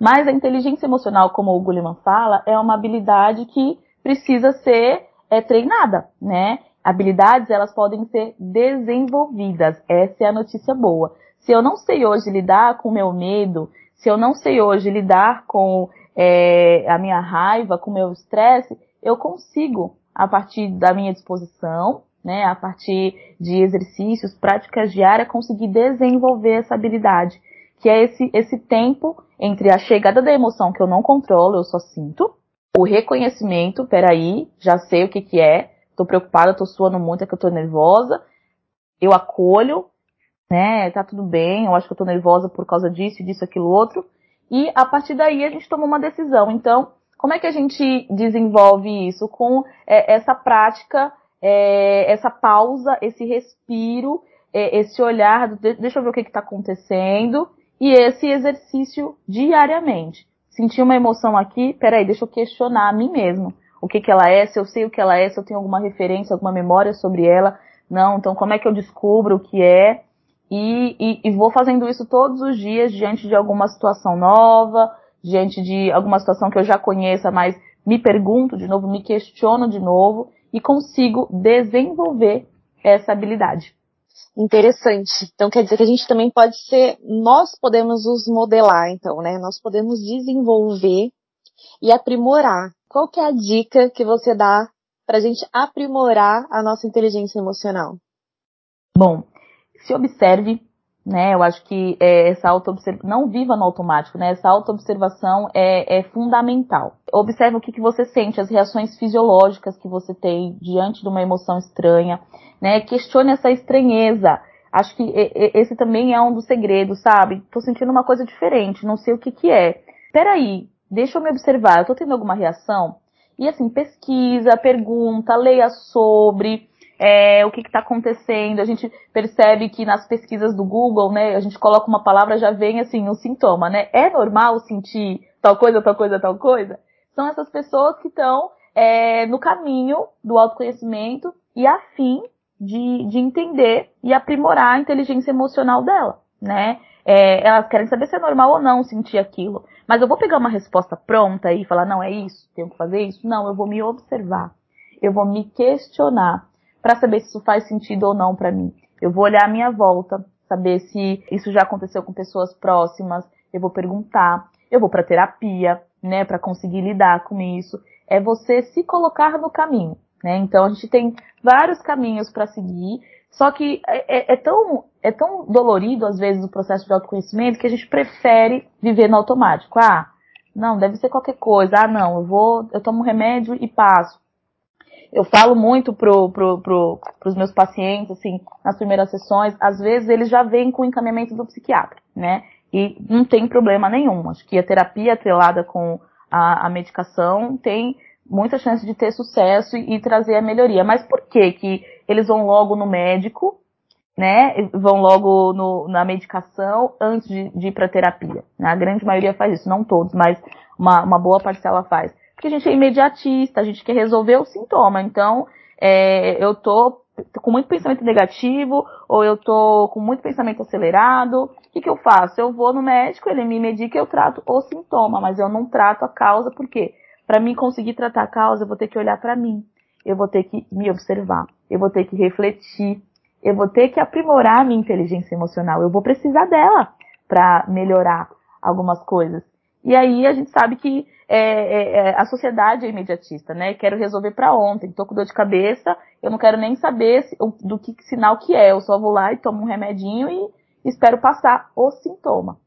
Mas a inteligência emocional, como o Gulliman fala, é uma habilidade que precisa ser é treinada, né? Habilidades elas podem ser desenvolvidas. Essa é a notícia boa. Se eu não sei hoje lidar com o meu medo, se eu não sei hoje lidar com é, a minha raiva, com o meu estresse, eu consigo a partir da minha disposição, né, a partir de exercícios, práticas diárias, conseguir desenvolver essa habilidade, que é esse, esse tempo entre a chegada da emoção que eu não controlo, eu só sinto, o reconhecimento, peraí, já sei o que que é, tô preocupada, tô suando muito, é que eu tô nervosa, eu acolho, né, tá tudo bem, eu acho que eu tô nervosa por causa disso, disso, aquilo, outro, e a partir daí a gente toma uma decisão. Então, como é que a gente desenvolve isso? Com é, essa prática, é, essa pausa, esse respiro, é, esse olhar, deixa eu ver o que está acontecendo, e esse exercício diariamente. Sentir uma emoção aqui, peraí, deixa eu questionar a mim mesmo. O que, que ela é, se eu sei o que ela é, se eu tenho alguma referência, alguma memória sobre ela. Não, então como é que eu descubro o que é? E, e, e vou fazendo isso todos os dias diante de alguma situação nova, diante de alguma situação que eu já conheça, mas me pergunto de novo, me questiono de novo e consigo desenvolver essa habilidade. Interessante. Então quer dizer que a gente também pode ser, nós podemos nos modelar, então, né? Nós podemos desenvolver e aprimorar. Qual que é a dica que você dá para a gente aprimorar a nossa inteligência emocional? Bom, se observe né? Eu acho que é, essa autoobservação, não viva no automático, né? Essa autoobservação é, é fundamental. Observe o que, que você sente, as reações fisiológicas que você tem diante de uma emoção estranha, né? Questione essa estranheza. Acho que esse também é um dos segredos, sabe? Tô sentindo uma coisa diferente, não sei o que que é. Peraí, deixa eu me observar, eu tô tendo alguma reação? E assim, pesquisa, pergunta, leia sobre, é, o que está acontecendo. A gente percebe que nas pesquisas do Google, né, a gente coloca uma palavra, já vem assim, um sintoma, né? É normal sentir tal coisa, tal coisa, tal coisa? São essas pessoas que estão é, no caminho do autoconhecimento e a fim de, de entender e aprimorar a inteligência emocional dela, né? É, elas querem saber se é normal ou não sentir aquilo. Mas eu vou pegar uma resposta pronta e falar, não, é isso, tenho que fazer isso? Não, eu vou me observar. Eu vou me questionar para saber se isso faz sentido ou não para mim. Eu vou olhar a minha volta, saber se isso já aconteceu com pessoas próximas, eu vou perguntar, eu vou para terapia, né, para conseguir lidar com isso. É você se colocar no caminho, né? Então a gente tem vários caminhos para seguir, só que é, é, é, tão é tão dolorido às vezes o processo de autoconhecimento que a gente prefere viver no automático. Ah, não, deve ser qualquer coisa. Ah, não, eu vou, eu tomo um remédio e passo eu falo muito pro, pro, pro, pros meus pacientes, assim, nas primeiras sessões, às vezes eles já vêm com o encaminhamento do psiquiatra, né? E não tem problema nenhum. Acho que a terapia atrelada com a, a medicação tem muita chance de ter sucesso e, e, trazer a melhoria. Mas por que que eles vão logo no médico, né? Vão logo no, na medicação antes de, de ir para terapia? A grande maioria faz isso, não todos, mas uma, uma boa parcela faz porque a gente é imediatista, a gente quer resolver o sintoma. Então, é, eu tô com muito pensamento negativo, ou eu tô com muito pensamento acelerado, o que, que eu faço? Eu vou no médico, ele me medica eu trato o sintoma, mas eu não trato a causa, porque para mim conseguir tratar a causa, eu vou ter que olhar para mim, eu vou ter que me observar, eu vou ter que refletir, eu vou ter que aprimorar a minha inteligência emocional, eu vou precisar dela para melhorar algumas coisas. E aí a gente sabe que é, é, é, a sociedade é imediatista, né? Quero resolver para ontem, tô com dor de cabeça, eu não quero nem saber se, do que, que, sinal que é, eu só vou lá e tomo um remedinho e espero passar o sintoma.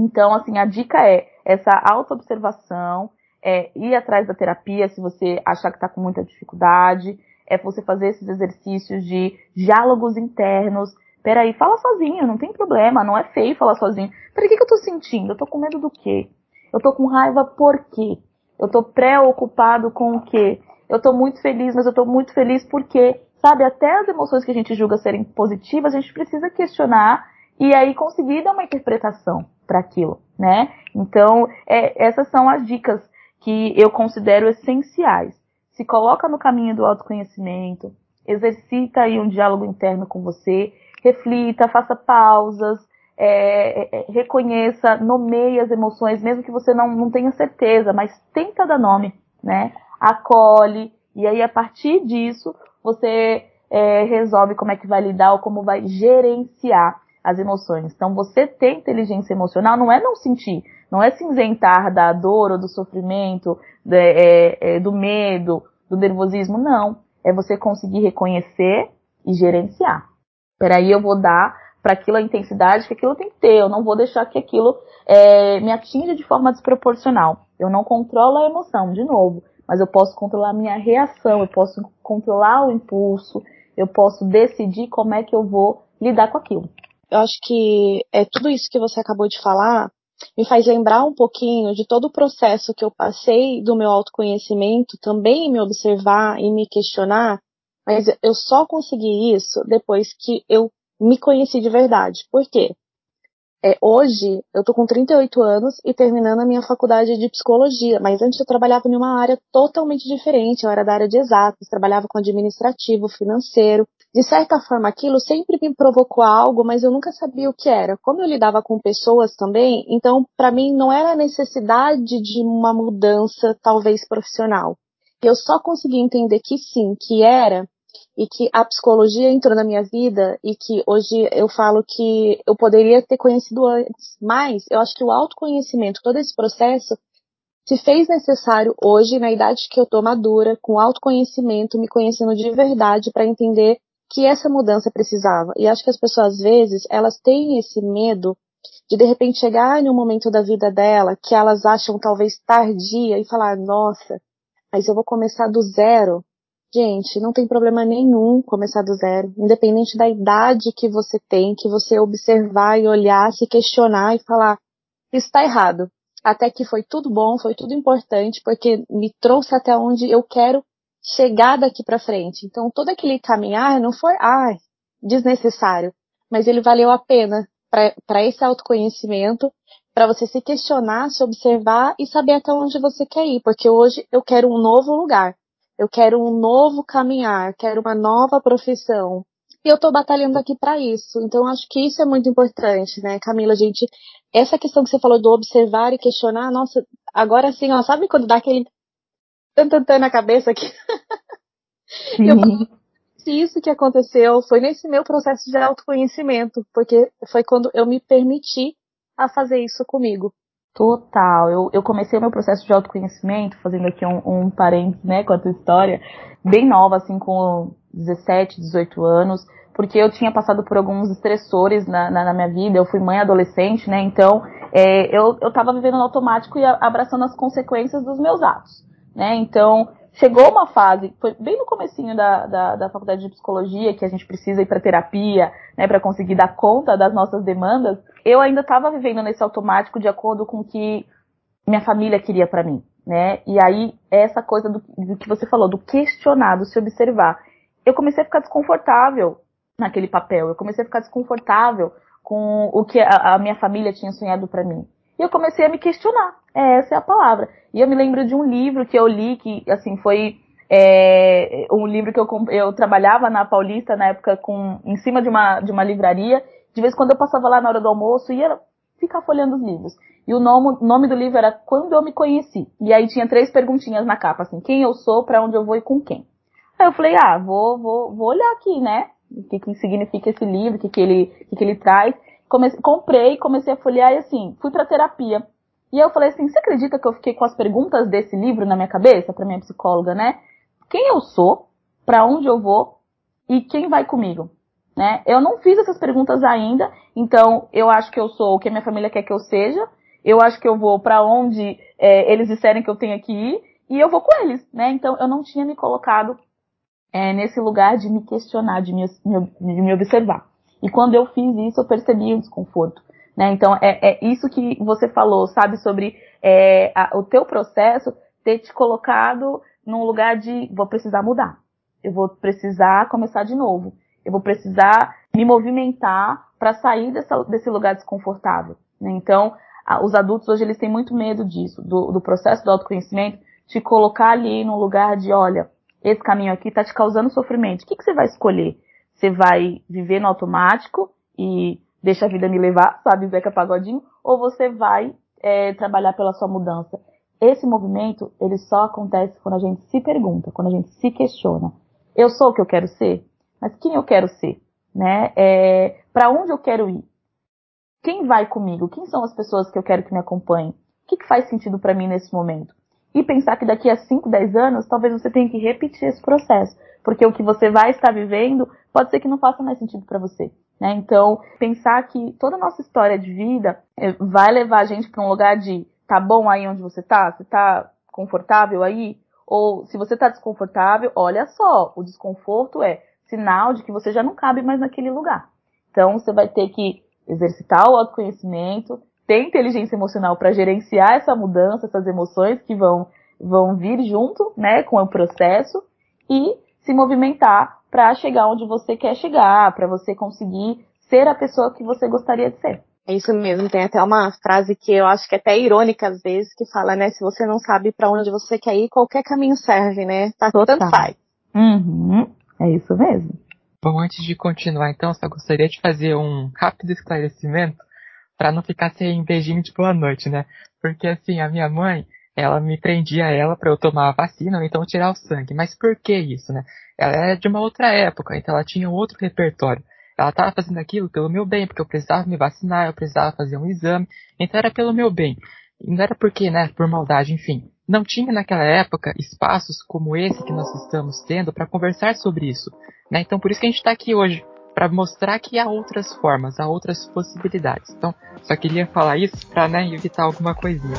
Então, assim, a dica é essa autoobservação, é ir atrás da terapia se você achar que está com muita dificuldade, é você fazer esses exercícios de diálogos internos. Peraí, fala sozinho, não tem problema, não é feio falar sozinho. Peraí, o que, que eu tô sentindo? Eu tô com medo do quê? Eu tô com raiva por quê? Eu tô preocupado com o quê? Eu tô muito feliz, mas eu tô muito feliz porque, sabe, até as emoções que a gente julga serem positivas, a gente precisa questionar e aí conseguir dar uma interpretação para aquilo, né? Então, é, essas são as dicas que eu considero essenciais. Se coloca no caminho do autoconhecimento, exercita aí um diálogo interno com você, reflita, faça pausas, é, é, é, reconheça, nomeie as emoções, mesmo que você não, não tenha certeza, mas tenta dar nome, né? Acolhe, e aí a partir disso você é, resolve como é que vai lidar ou como vai gerenciar as emoções. Então você ter inteligência emocional não é não sentir, não é se da dor ou do sofrimento, de, é, é, do medo, do nervosismo? Não. É você conseguir reconhecer e gerenciar. Peraí, eu vou dar para aquilo a intensidade que aquilo tem que ter. Eu não vou deixar que aquilo é, me atinja de forma desproporcional. Eu não controlo a emoção, de novo, mas eu posso controlar a minha reação, eu posso controlar o impulso, eu posso decidir como é que eu vou lidar com aquilo. Eu acho que é tudo isso que você acabou de falar me faz lembrar um pouquinho de todo o processo que eu passei do meu autoconhecimento, também me observar e me questionar, mas eu só consegui isso depois que eu me conheci de verdade. Por quê? É, hoje eu tô com 38 anos e terminando a minha faculdade de psicologia, mas antes eu trabalhava em uma área totalmente diferente, eu era da área de exatas, trabalhava com administrativo, financeiro. De certa forma, aquilo sempre me provocou algo, mas eu nunca sabia o que era. Como eu lidava com pessoas também, então para mim não era necessidade de uma mudança, talvez profissional. Eu só consegui entender que sim, que era e que a psicologia entrou na minha vida e que hoje eu falo que eu poderia ter conhecido antes, mas eu acho que o autoconhecimento, todo esse processo, se fez necessário hoje, na idade que eu tô madura, com autoconhecimento, me conhecendo de verdade para entender que essa mudança precisava. E acho que as pessoas, às vezes, elas têm esse medo de de repente chegar em um momento da vida dela que elas acham talvez tardia e falar, nossa, mas eu vou começar do zero. Gente, não tem problema nenhum começar do zero, independente da idade que você tem, que você observar e olhar, se questionar e falar, isso está errado. Até que foi tudo bom, foi tudo importante, porque me trouxe até onde eu quero chegar daqui para frente. Então, todo aquele caminhar não foi, ai, desnecessário, mas ele valeu a pena para esse autoconhecimento, para você se questionar, se observar e saber até onde você quer ir, porque hoje eu quero um novo lugar eu quero um novo caminhar, quero uma nova profissão. E eu estou batalhando aqui para isso. Então acho que isso é muito importante, né, Camila, gente, essa questão que você falou do observar e questionar, nossa, agora sim, ó, sabe quando dá aquele tantantã na cabeça aqui? <laughs> eu falo, isso que aconteceu foi nesse meu processo de autoconhecimento, porque foi quando eu me permiti a fazer isso comigo. Total. Eu, eu comecei o meu processo de autoconhecimento, fazendo aqui um, um parênteses, né, com a tua história, bem nova, assim, com 17, 18 anos, porque eu tinha passado por alguns estressores na, na, na minha vida, eu fui mãe adolescente, né, então é, eu, eu tava vivendo no automático e abraçando as consequências dos meus atos, né, então chegou uma fase, foi bem no comecinho da, da, da faculdade de psicologia, que a gente precisa ir para terapia, né, para conseguir dar conta das nossas demandas, eu ainda estava vivendo nesse automático de acordo com o que minha família queria para mim, né? E aí essa coisa do, do, que você falou, do questionar, do se observar, eu comecei a ficar desconfortável naquele papel, eu comecei a ficar desconfortável com o que a, a minha família tinha sonhado para mim. E eu comecei a me questionar. É, essa é a palavra. E eu me lembro de um livro que eu li que, assim, foi é, um livro que eu, eu trabalhava na Paulista na época com, em cima de uma, de uma livraria. De vez em quando eu passava lá na hora do almoço e ia ficar folhando os livros. E o nome, nome do livro era Quando Eu Me Conheci. E aí tinha três perguntinhas na capa, assim, quem eu sou, para onde eu vou e com quem. Aí eu falei, ah, vou, vou, vou olhar aqui, né? O que, que significa esse livro, o que, que, ele, o que, que ele traz. Comecei, comprei, comecei a folhear e assim, fui pra terapia. E eu falei assim, você acredita que eu fiquei com as perguntas desse livro na minha cabeça, pra minha psicóloga, né? Quem eu sou, para onde eu vou e quem vai comigo, né? Eu não fiz essas perguntas ainda, então eu acho que eu sou o que a minha família quer que eu seja, eu acho que eu vou para onde é, eles disserem que eu tenho que ir e eu vou com eles, né? Então eu não tinha me colocado é, nesse lugar de me questionar, de me, de me observar. E quando eu fiz isso, eu percebi o desconforto. Né? Então, é, é isso que você falou, sabe, sobre é, a, o teu processo ter te colocado num lugar de vou precisar mudar. Eu vou precisar começar de novo. Eu vou precisar me movimentar para sair dessa, desse lugar desconfortável. Né? Então, a, os adultos hoje eles têm muito medo disso, do, do processo do autoconhecimento, te colocar ali num lugar de, olha, esse caminho aqui está te causando sofrimento. O que, que você vai escolher? Você vai viver no automático e deixa a vida me levar, <laughs> sabe, Zeca Pagodinho? Ou você vai é, trabalhar pela sua mudança? Esse movimento, ele só acontece quando a gente se pergunta, quando a gente se questiona. Eu sou o que eu quero ser? Mas quem eu quero ser? Né? É, para onde eu quero ir? Quem vai comigo? Quem são as pessoas que eu quero que me acompanhem? O que, que faz sentido para mim nesse momento? e pensar que daqui a 5, 10 anos, talvez você tenha que repetir esse processo, porque o que você vai estar vivendo pode ser que não faça mais sentido para você. Né? Então, pensar que toda a nossa história de vida é, vai levar a gente para um lugar de tá bom aí onde você tá? Você tá confortável aí? Ou se você tá desconfortável, olha só, o desconforto é sinal de que você já não cabe mais naquele lugar. Então, você vai ter que exercitar o autoconhecimento, ter inteligência emocional para gerenciar essa mudança, essas emoções que vão, vão vir junto, né, com o processo e se movimentar para chegar onde você quer chegar, para você conseguir ser a pessoa que você gostaria de ser. É isso mesmo, tem até uma frase que eu acho que é até irônica às vezes, que fala, né, se você não sabe para onde você quer ir, qualquer caminho serve, né? Tá Total. tanto faz. Uhum, é isso mesmo. Bom, antes de continuar, então, só gostaria de fazer um rápido esclarecimento para não ficar sem beijinho de boa noite, né? Porque assim, a minha mãe, ela me prendia ela para eu tomar a vacina ou então tirar o sangue. Mas por que isso, né? Ela era de uma outra época, então ela tinha outro repertório. Ela estava fazendo aquilo pelo meu bem, porque eu precisava me vacinar, eu precisava fazer um exame, então era pelo meu bem. Não era porque, né, por maldade, enfim. Não tinha naquela época espaços como esse que nós estamos tendo para conversar sobre isso. Né? Então por isso que a gente está aqui hoje, para mostrar que há outras formas, há outras possibilidades. Então só queria falar isso para né, evitar alguma coisinha.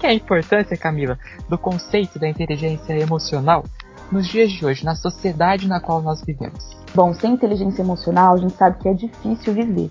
Que é a importância, Camila, do conceito da inteligência emocional nos dias de hoje, na sociedade na qual nós vivemos? Bom, sem inteligência emocional, a gente sabe que é difícil viver,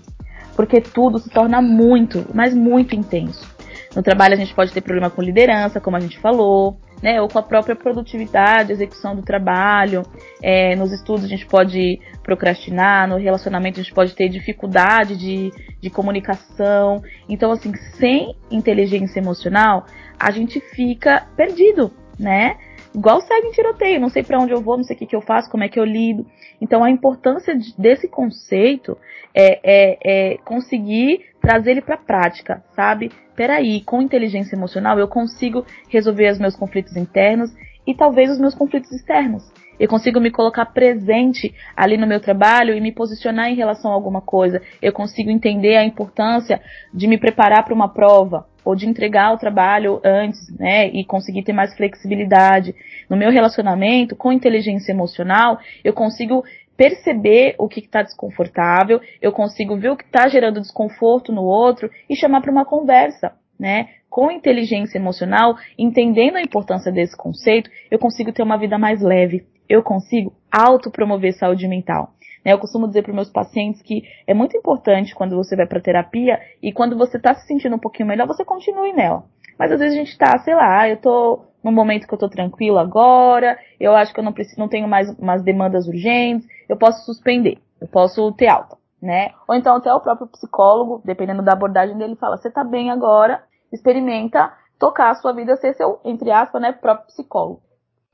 porque tudo se torna muito, mas muito intenso. No trabalho a gente pode ter problema com liderança, como a gente falou, né, ou com a própria produtividade, execução do trabalho. É, nos estudos a gente pode procrastinar, no relacionamento a gente pode ter dificuldade de, de comunicação. Então, assim, sem inteligência emocional, a gente fica perdido, né? Igual segue em tiroteio, não sei para onde eu vou, não sei o que, que eu faço, como é que eu lido. Então a importância de, desse conceito é, é, é conseguir trazer ele para prática, sabe? Peraí, com inteligência emocional eu consigo resolver os meus conflitos internos e talvez os meus conflitos externos. Eu consigo me colocar presente ali no meu trabalho e me posicionar em relação a alguma coisa. Eu consigo entender a importância de me preparar para uma prova ou de entregar o trabalho antes, né, e conseguir ter mais flexibilidade. No meu relacionamento com inteligência emocional, eu consigo perceber o que está desconfortável, eu consigo ver o que está gerando desconforto no outro e chamar para uma conversa, né? Com inteligência emocional, entendendo a importância desse conceito, eu consigo ter uma vida mais leve, eu consigo autopromover saúde mental. Né? Eu costumo dizer para meus pacientes que é muito importante quando você vai para terapia e quando você está se sentindo um pouquinho melhor, você continue nela. Mas às vezes a gente está, sei lá, eu tô num momento que eu tô tranquilo agora, eu acho que eu não preciso, não tenho mais umas demandas urgentes, eu posso suspender, eu posso ter alta, né? Ou então até o próprio psicólogo, dependendo da abordagem dele, fala, você tá bem agora, experimenta tocar a sua vida, ser seu, entre aspas, né, próprio psicólogo.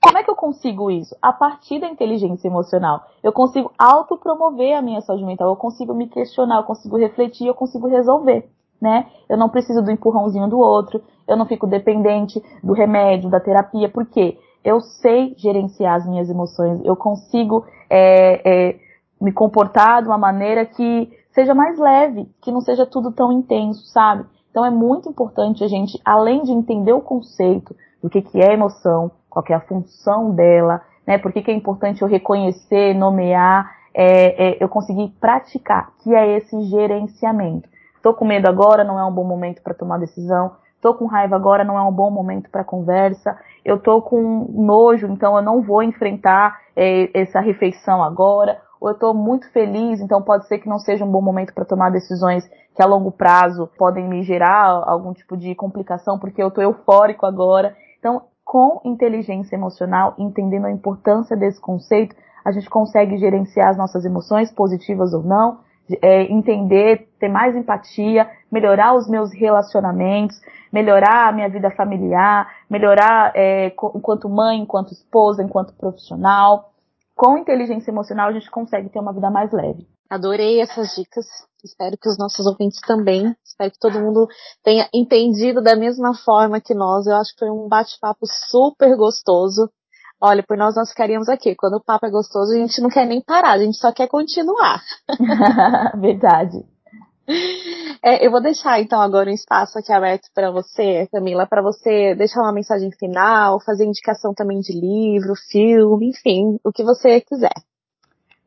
Como é que eu consigo isso? A partir da inteligência emocional. Eu consigo autopromover a minha saúde mental, eu consigo me questionar, eu consigo refletir, eu consigo resolver né? Eu não preciso do empurrãozinho do outro, eu não fico dependente do remédio, da terapia, porque eu sei gerenciar as minhas emoções, eu consigo é, é, me comportar de uma maneira que seja mais leve, que não seja tudo tão intenso, sabe? Então é muito importante a gente, além de entender o conceito do que, que é emoção, qual é a função dela, né? Por que, que é importante eu reconhecer, nomear, é, é, eu conseguir praticar, que é esse gerenciamento. Tô com medo agora, não é um bom momento para tomar decisão. Tô com raiva agora, não é um bom momento para conversa. Eu tô com nojo, então eu não vou enfrentar é, essa refeição agora. Ou eu tô muito feliz, então pode ser que não seja um bom momento para tomar decisões que a longo prazo podem me gerar algum tipo de complicação, porque eu tô eufórico agora. Então, com inteligência emocional, entendendo a importância desse conceito, a gente consegue gerenciar as nossas emoções, positivas ou não, é, entender, ter mais empatia, melhorar os meus relacionamentos, melhorar a minha vida familiar, melhorar é, enquanto mãe, enquanto esposa, enquanto profissional. Com inteligência emocional a gente consegue ter uma vida mais leve. Adorei essas dicas. Espero que os nossos ouvintes também. Espero que todo mundo tenha entendido da mesma forma que nós. Eu acho que foi um bate-papo super gostoso. Olha, por nós nós ficaríamos aqui. Quando o papo é gostoso, a gente não quer nem parar, a gente só quer continuar. <laughs> Verdade. É, eu vou deixar então agora um espaço aqui aberto para você, Camila, para você deixar uma mensagem final, fazer indicação também de livro, filme, enfim, o que você quiser.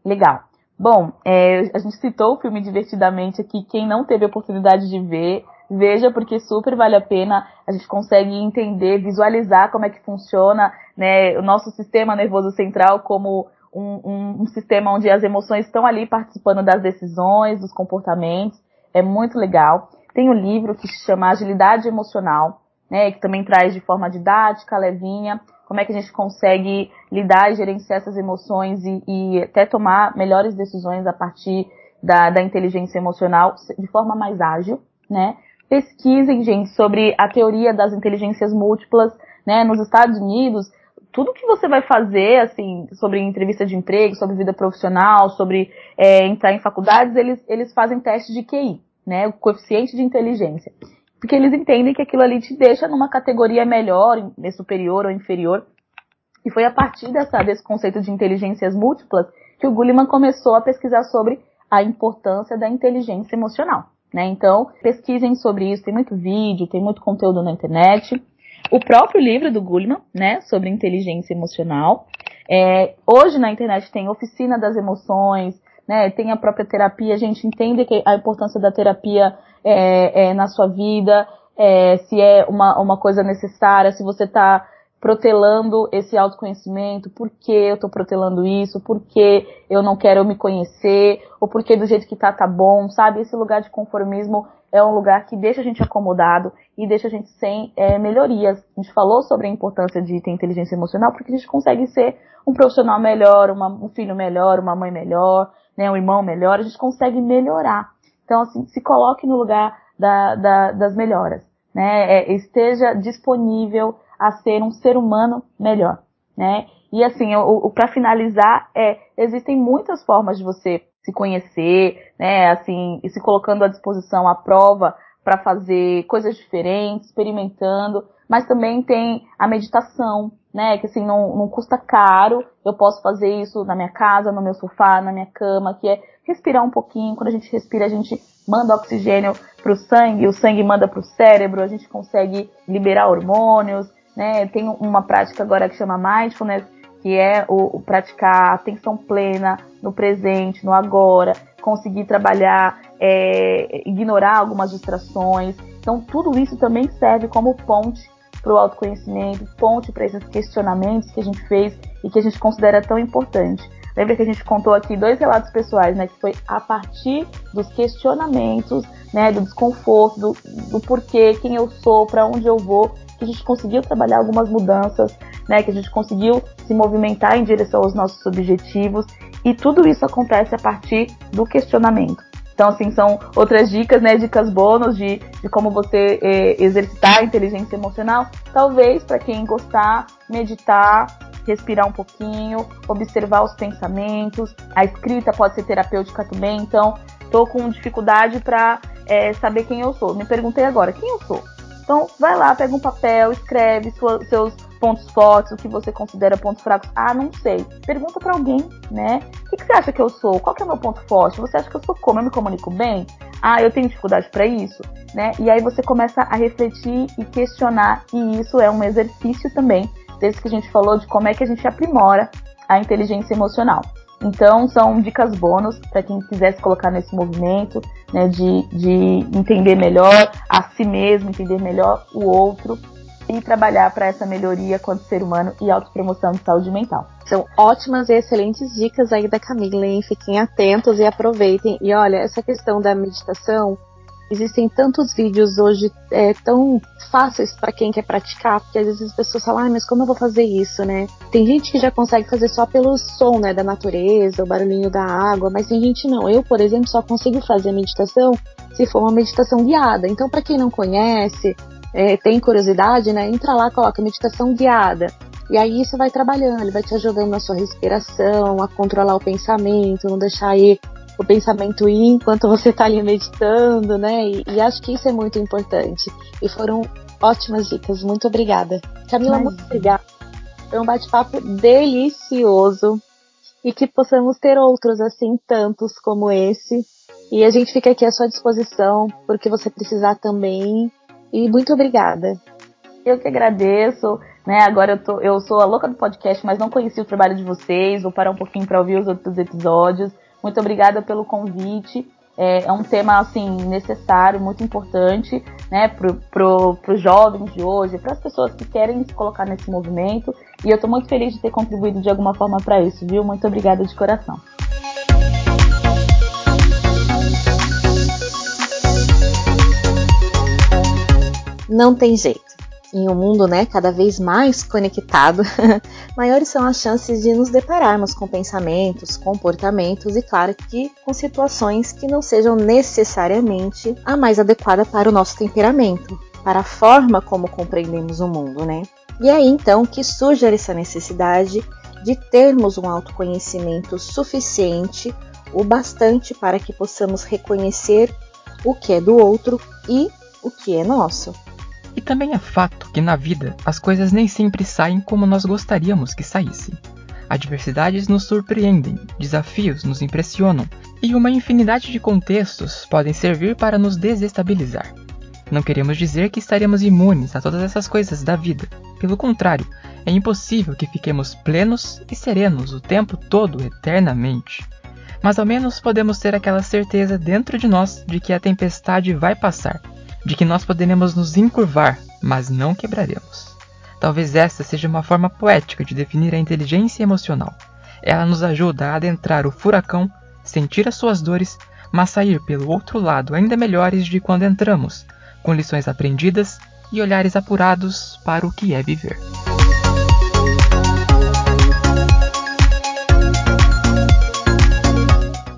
Legal. Bom, é, a gente citou o filme Divertidamente aqui. Quem não teve a oportunidade de ver, veja porque super vale a pena. A gente consegue entender, visualizar como é que funciona né, o nosso sistema nervoso central como um, um, um sistema onde as emoções estão ali participando das decisões, dos comportamentos. É muito legal. Tem um livro que se chama Agilidade Emocional, né, que também traz de forma didática, levinha, como é que a gente consegue lidar e gerenciar essas emoções e, e até tomar melhores decisões a partir da, da, inteligência emocional de forma mais ágil, né? Pesquisem, gente, sobre a teoria das inteligências múltiplas, né? Nos Estados Unidos, tudo que você vai fazer, assim, sobre entrevista de emprego, sobre vida profissional, sobre é, entrar em faculdades, eles, eles fazem teste de QI, né? O coeficiente de inteligência porque eles entendem que aquilo ali te deixa numa categoria melhor, superior ou inferior. E foi a partir dessa, desse conceito de inteligências múltiplas que o Gulliman começou a pesquisar sobre a importância da inteligência emocional. Né? Então, pesquisem sobre isso, tem muito vídeo, tem muito conteúdo na internet. O próprio livro do Gulliman, né, sobre inteligência emocional. É, hoje na internet tem oficina das emoções, né, tem a própria terapia, a gente entende que a importância da terapia é, é, na sua vida, é, se é uma, uma coisa necessária, se você está protelando esse autoconhecimento, por que eu estou protelando isso, por que eu não quero me conhecer, ou por que do jeito que tá, tá bom, sabe? Esse lugar de conformismo é um lugar que deixa a gente acomodado e deixa a gente sem é, melhorias. A gente falou sobre a importância de ter inteligência emocional porque a gente consegue ser um profissional melhor, uma, um filho melhor, uma mãe melhor, né, um irmão melhor, a gente consegue melhorar. Então, assim, se coloque no lugar da, da, das melhoras, né? É, esteja disponível a ser um ser humano melhor, né? E assim, o, o para finalizar, é, existem muitas formas de você se conhecer, né? Assim, e se colocando à disposição à prova para fazer coisas diferentes, experimentando, mas também tem a meditação, né? Que assim, não, não custa caro, eu posso fazer isso na minha casa, no meu sofá, na minha cama, que é respirar um pouquinho. Quando a gente respira, a gente manda oxigênio para o sangue, o sangue manda para o cérebro, a gente consegue liberar hormônios, né? Tem uma prática agora que chama mindfulness, que é o, o praticar atenção plena no presente, no agora, conseguir trabalhar, é, ignorar algumas distrações. Então, tudo isso também serve como ponte para o autoconhecimento, ponte para esses questionamentos que a gente fez e que a gente considera tão importante. Lembra que a gente contou aqui dois relatos pessoais, né? Que foi a partir dos questionamentos, né? Do desconforto, do, do porquê, quem eu sou, para onde eu vou, que a gente conseguiu trabalhar algumas mudanças, né? Que a gente conseguiu se movimentar em direção aos nossos objetivos. E tudo isso acontece a partir do questionamento. Então, assim, são outras dicas, né? Dicas bônus de, de como você eh, exercitar a inteligência emocional. Talvez, para quem gostar, meditar, respirar um pouquinho, observar os pensamentos. A escrita pode ser terapêutica também, então estou com dificuldade para é, saber quem eu sou. Me perguntei agora, quem eu sou? Então vai lá, pega um papel, escreve sua, seus pontos fortes, o que você considera pontos fracos. Ah, não sei. Pergunta para alguém, né? O que, que, você acha que eu sou? Qual que é o meu ponto forte? Você acha que eu sou como? Eu me comunico bem? Ah, eu tenho dificuldade para isso, né? E aí você começa a refletir e questionar, e isso é um exercício também desse que a gente falou de como é que a gente aprimora a inteligência emocional. Então, são dicas bônus para quem quiser se colocar nesse movimento, né, de, de entender melhor a si mesmo, entender melhor o outro e trabalhar para essa melhoria quanto ser humano e autopromoção de saúde mental. São ótimas e excelentes dicas aí da Camila, hein? Fiquem atentos e aproveitem. E olha, essa questão da meditação, Existem tantos vídeos hoje é, tão fáceis para quem quer praticar, porque às vezes as pessoas falam, ah, mas como eu vou fazer isso, né? Tem gente que já consegue fazer só pelo som, né, da natureza, o barulhinho da água, mas tem gente não. Eu, por exemplo, só consigo fazer meditação se for uma meditação guiada. Então, para quem não conhece, é, tem curiosidade, né, entra lá, coloca meditação guiada. E aí isso vai trabalhando, ele vai te ajudando na sua respiração, a controlar o pensamento, não deixar aí o pensamento ir enquanto você está ali meditando, né? E, e, acho que isso é muito importante. E foram ótimas dicas. Muito obrigada. Camila, Mas... muito obrigada. Foi um bate-papo delicioso. E que possamos ter outros assim, tantos como esse. E a gente fica aqui à sua disposição, porque você precisar também. E muito obrigada. Eu que agradeço. Né? Agora eu, tô, eu sou a louca do podcast, mas não conheci o trabalho de vocês. Vou parar um pouquinho para ouvir os outros episódios. Muito obrigada pelo convite. É, é um tema assim necessário, muito importante, né, para pro, os jovens de hoje, para as pessoas que querem se colocar nesse movimento. E eu estou muito feliz de ter contribuído de alguma forma para isso, viu? Muito obrigada de coração. Não tem jeito em um mundo né, cada vez mais conectado, <laughs> maiores são as chances de nos depararmos com pensamentos, comportamentos e, claro, que com situações que não sejam necessariamente a mais adequada para o nosso temperamento, para a forma como compreendemos o mundo, né? E é aí então que surge essa necessidade de termos um autoconhecimento suficiente, o bastante para que possamos reconhecer o que é do outro e o que é nosso. E também é fato que na vida as coisas nem sempre saem como nós gostaríamos que saíssem. Adversidades nos surpreendem, desafios nos impressionam, e uma infinidade de contextos podem servir para nos desestabilizar. Não queremos dizer que estaremos imunes a todas essas coisas da vida. Pelo contrário, é impossível que fiquemos plenos e serenos o tempo todo eternamente. Mas ao menos podemos ter aquela certeza dentro de nós de que a tempestade vai passar de que nós poderemos nos encurvar, mas não quebraremos. Talvez esta seja uma forma poética de definir a inteligência emocional. Ela nos ajuda a adentrar o furacão, sentir as suas dores, mas sair pelo outro lado ainda melhores de quando entramos, com lições aprendidas e olhares apurados para o que é viver.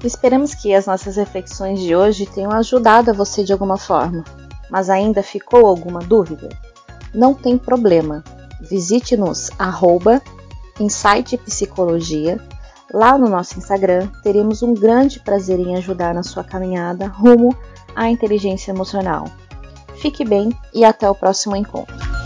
Esperamos que as nossas reflexões de hoje tenham ajudado a você de alguma forma mas ainda ficou alguma dúvida? Não tem problema. Visite-nos arroba Insight Psicologia. Lá no nosso Instagram teremos um grande prazer em ajudar na sua caminhada rumo à inteligência emocional. Fique bem e até o próximo encontro.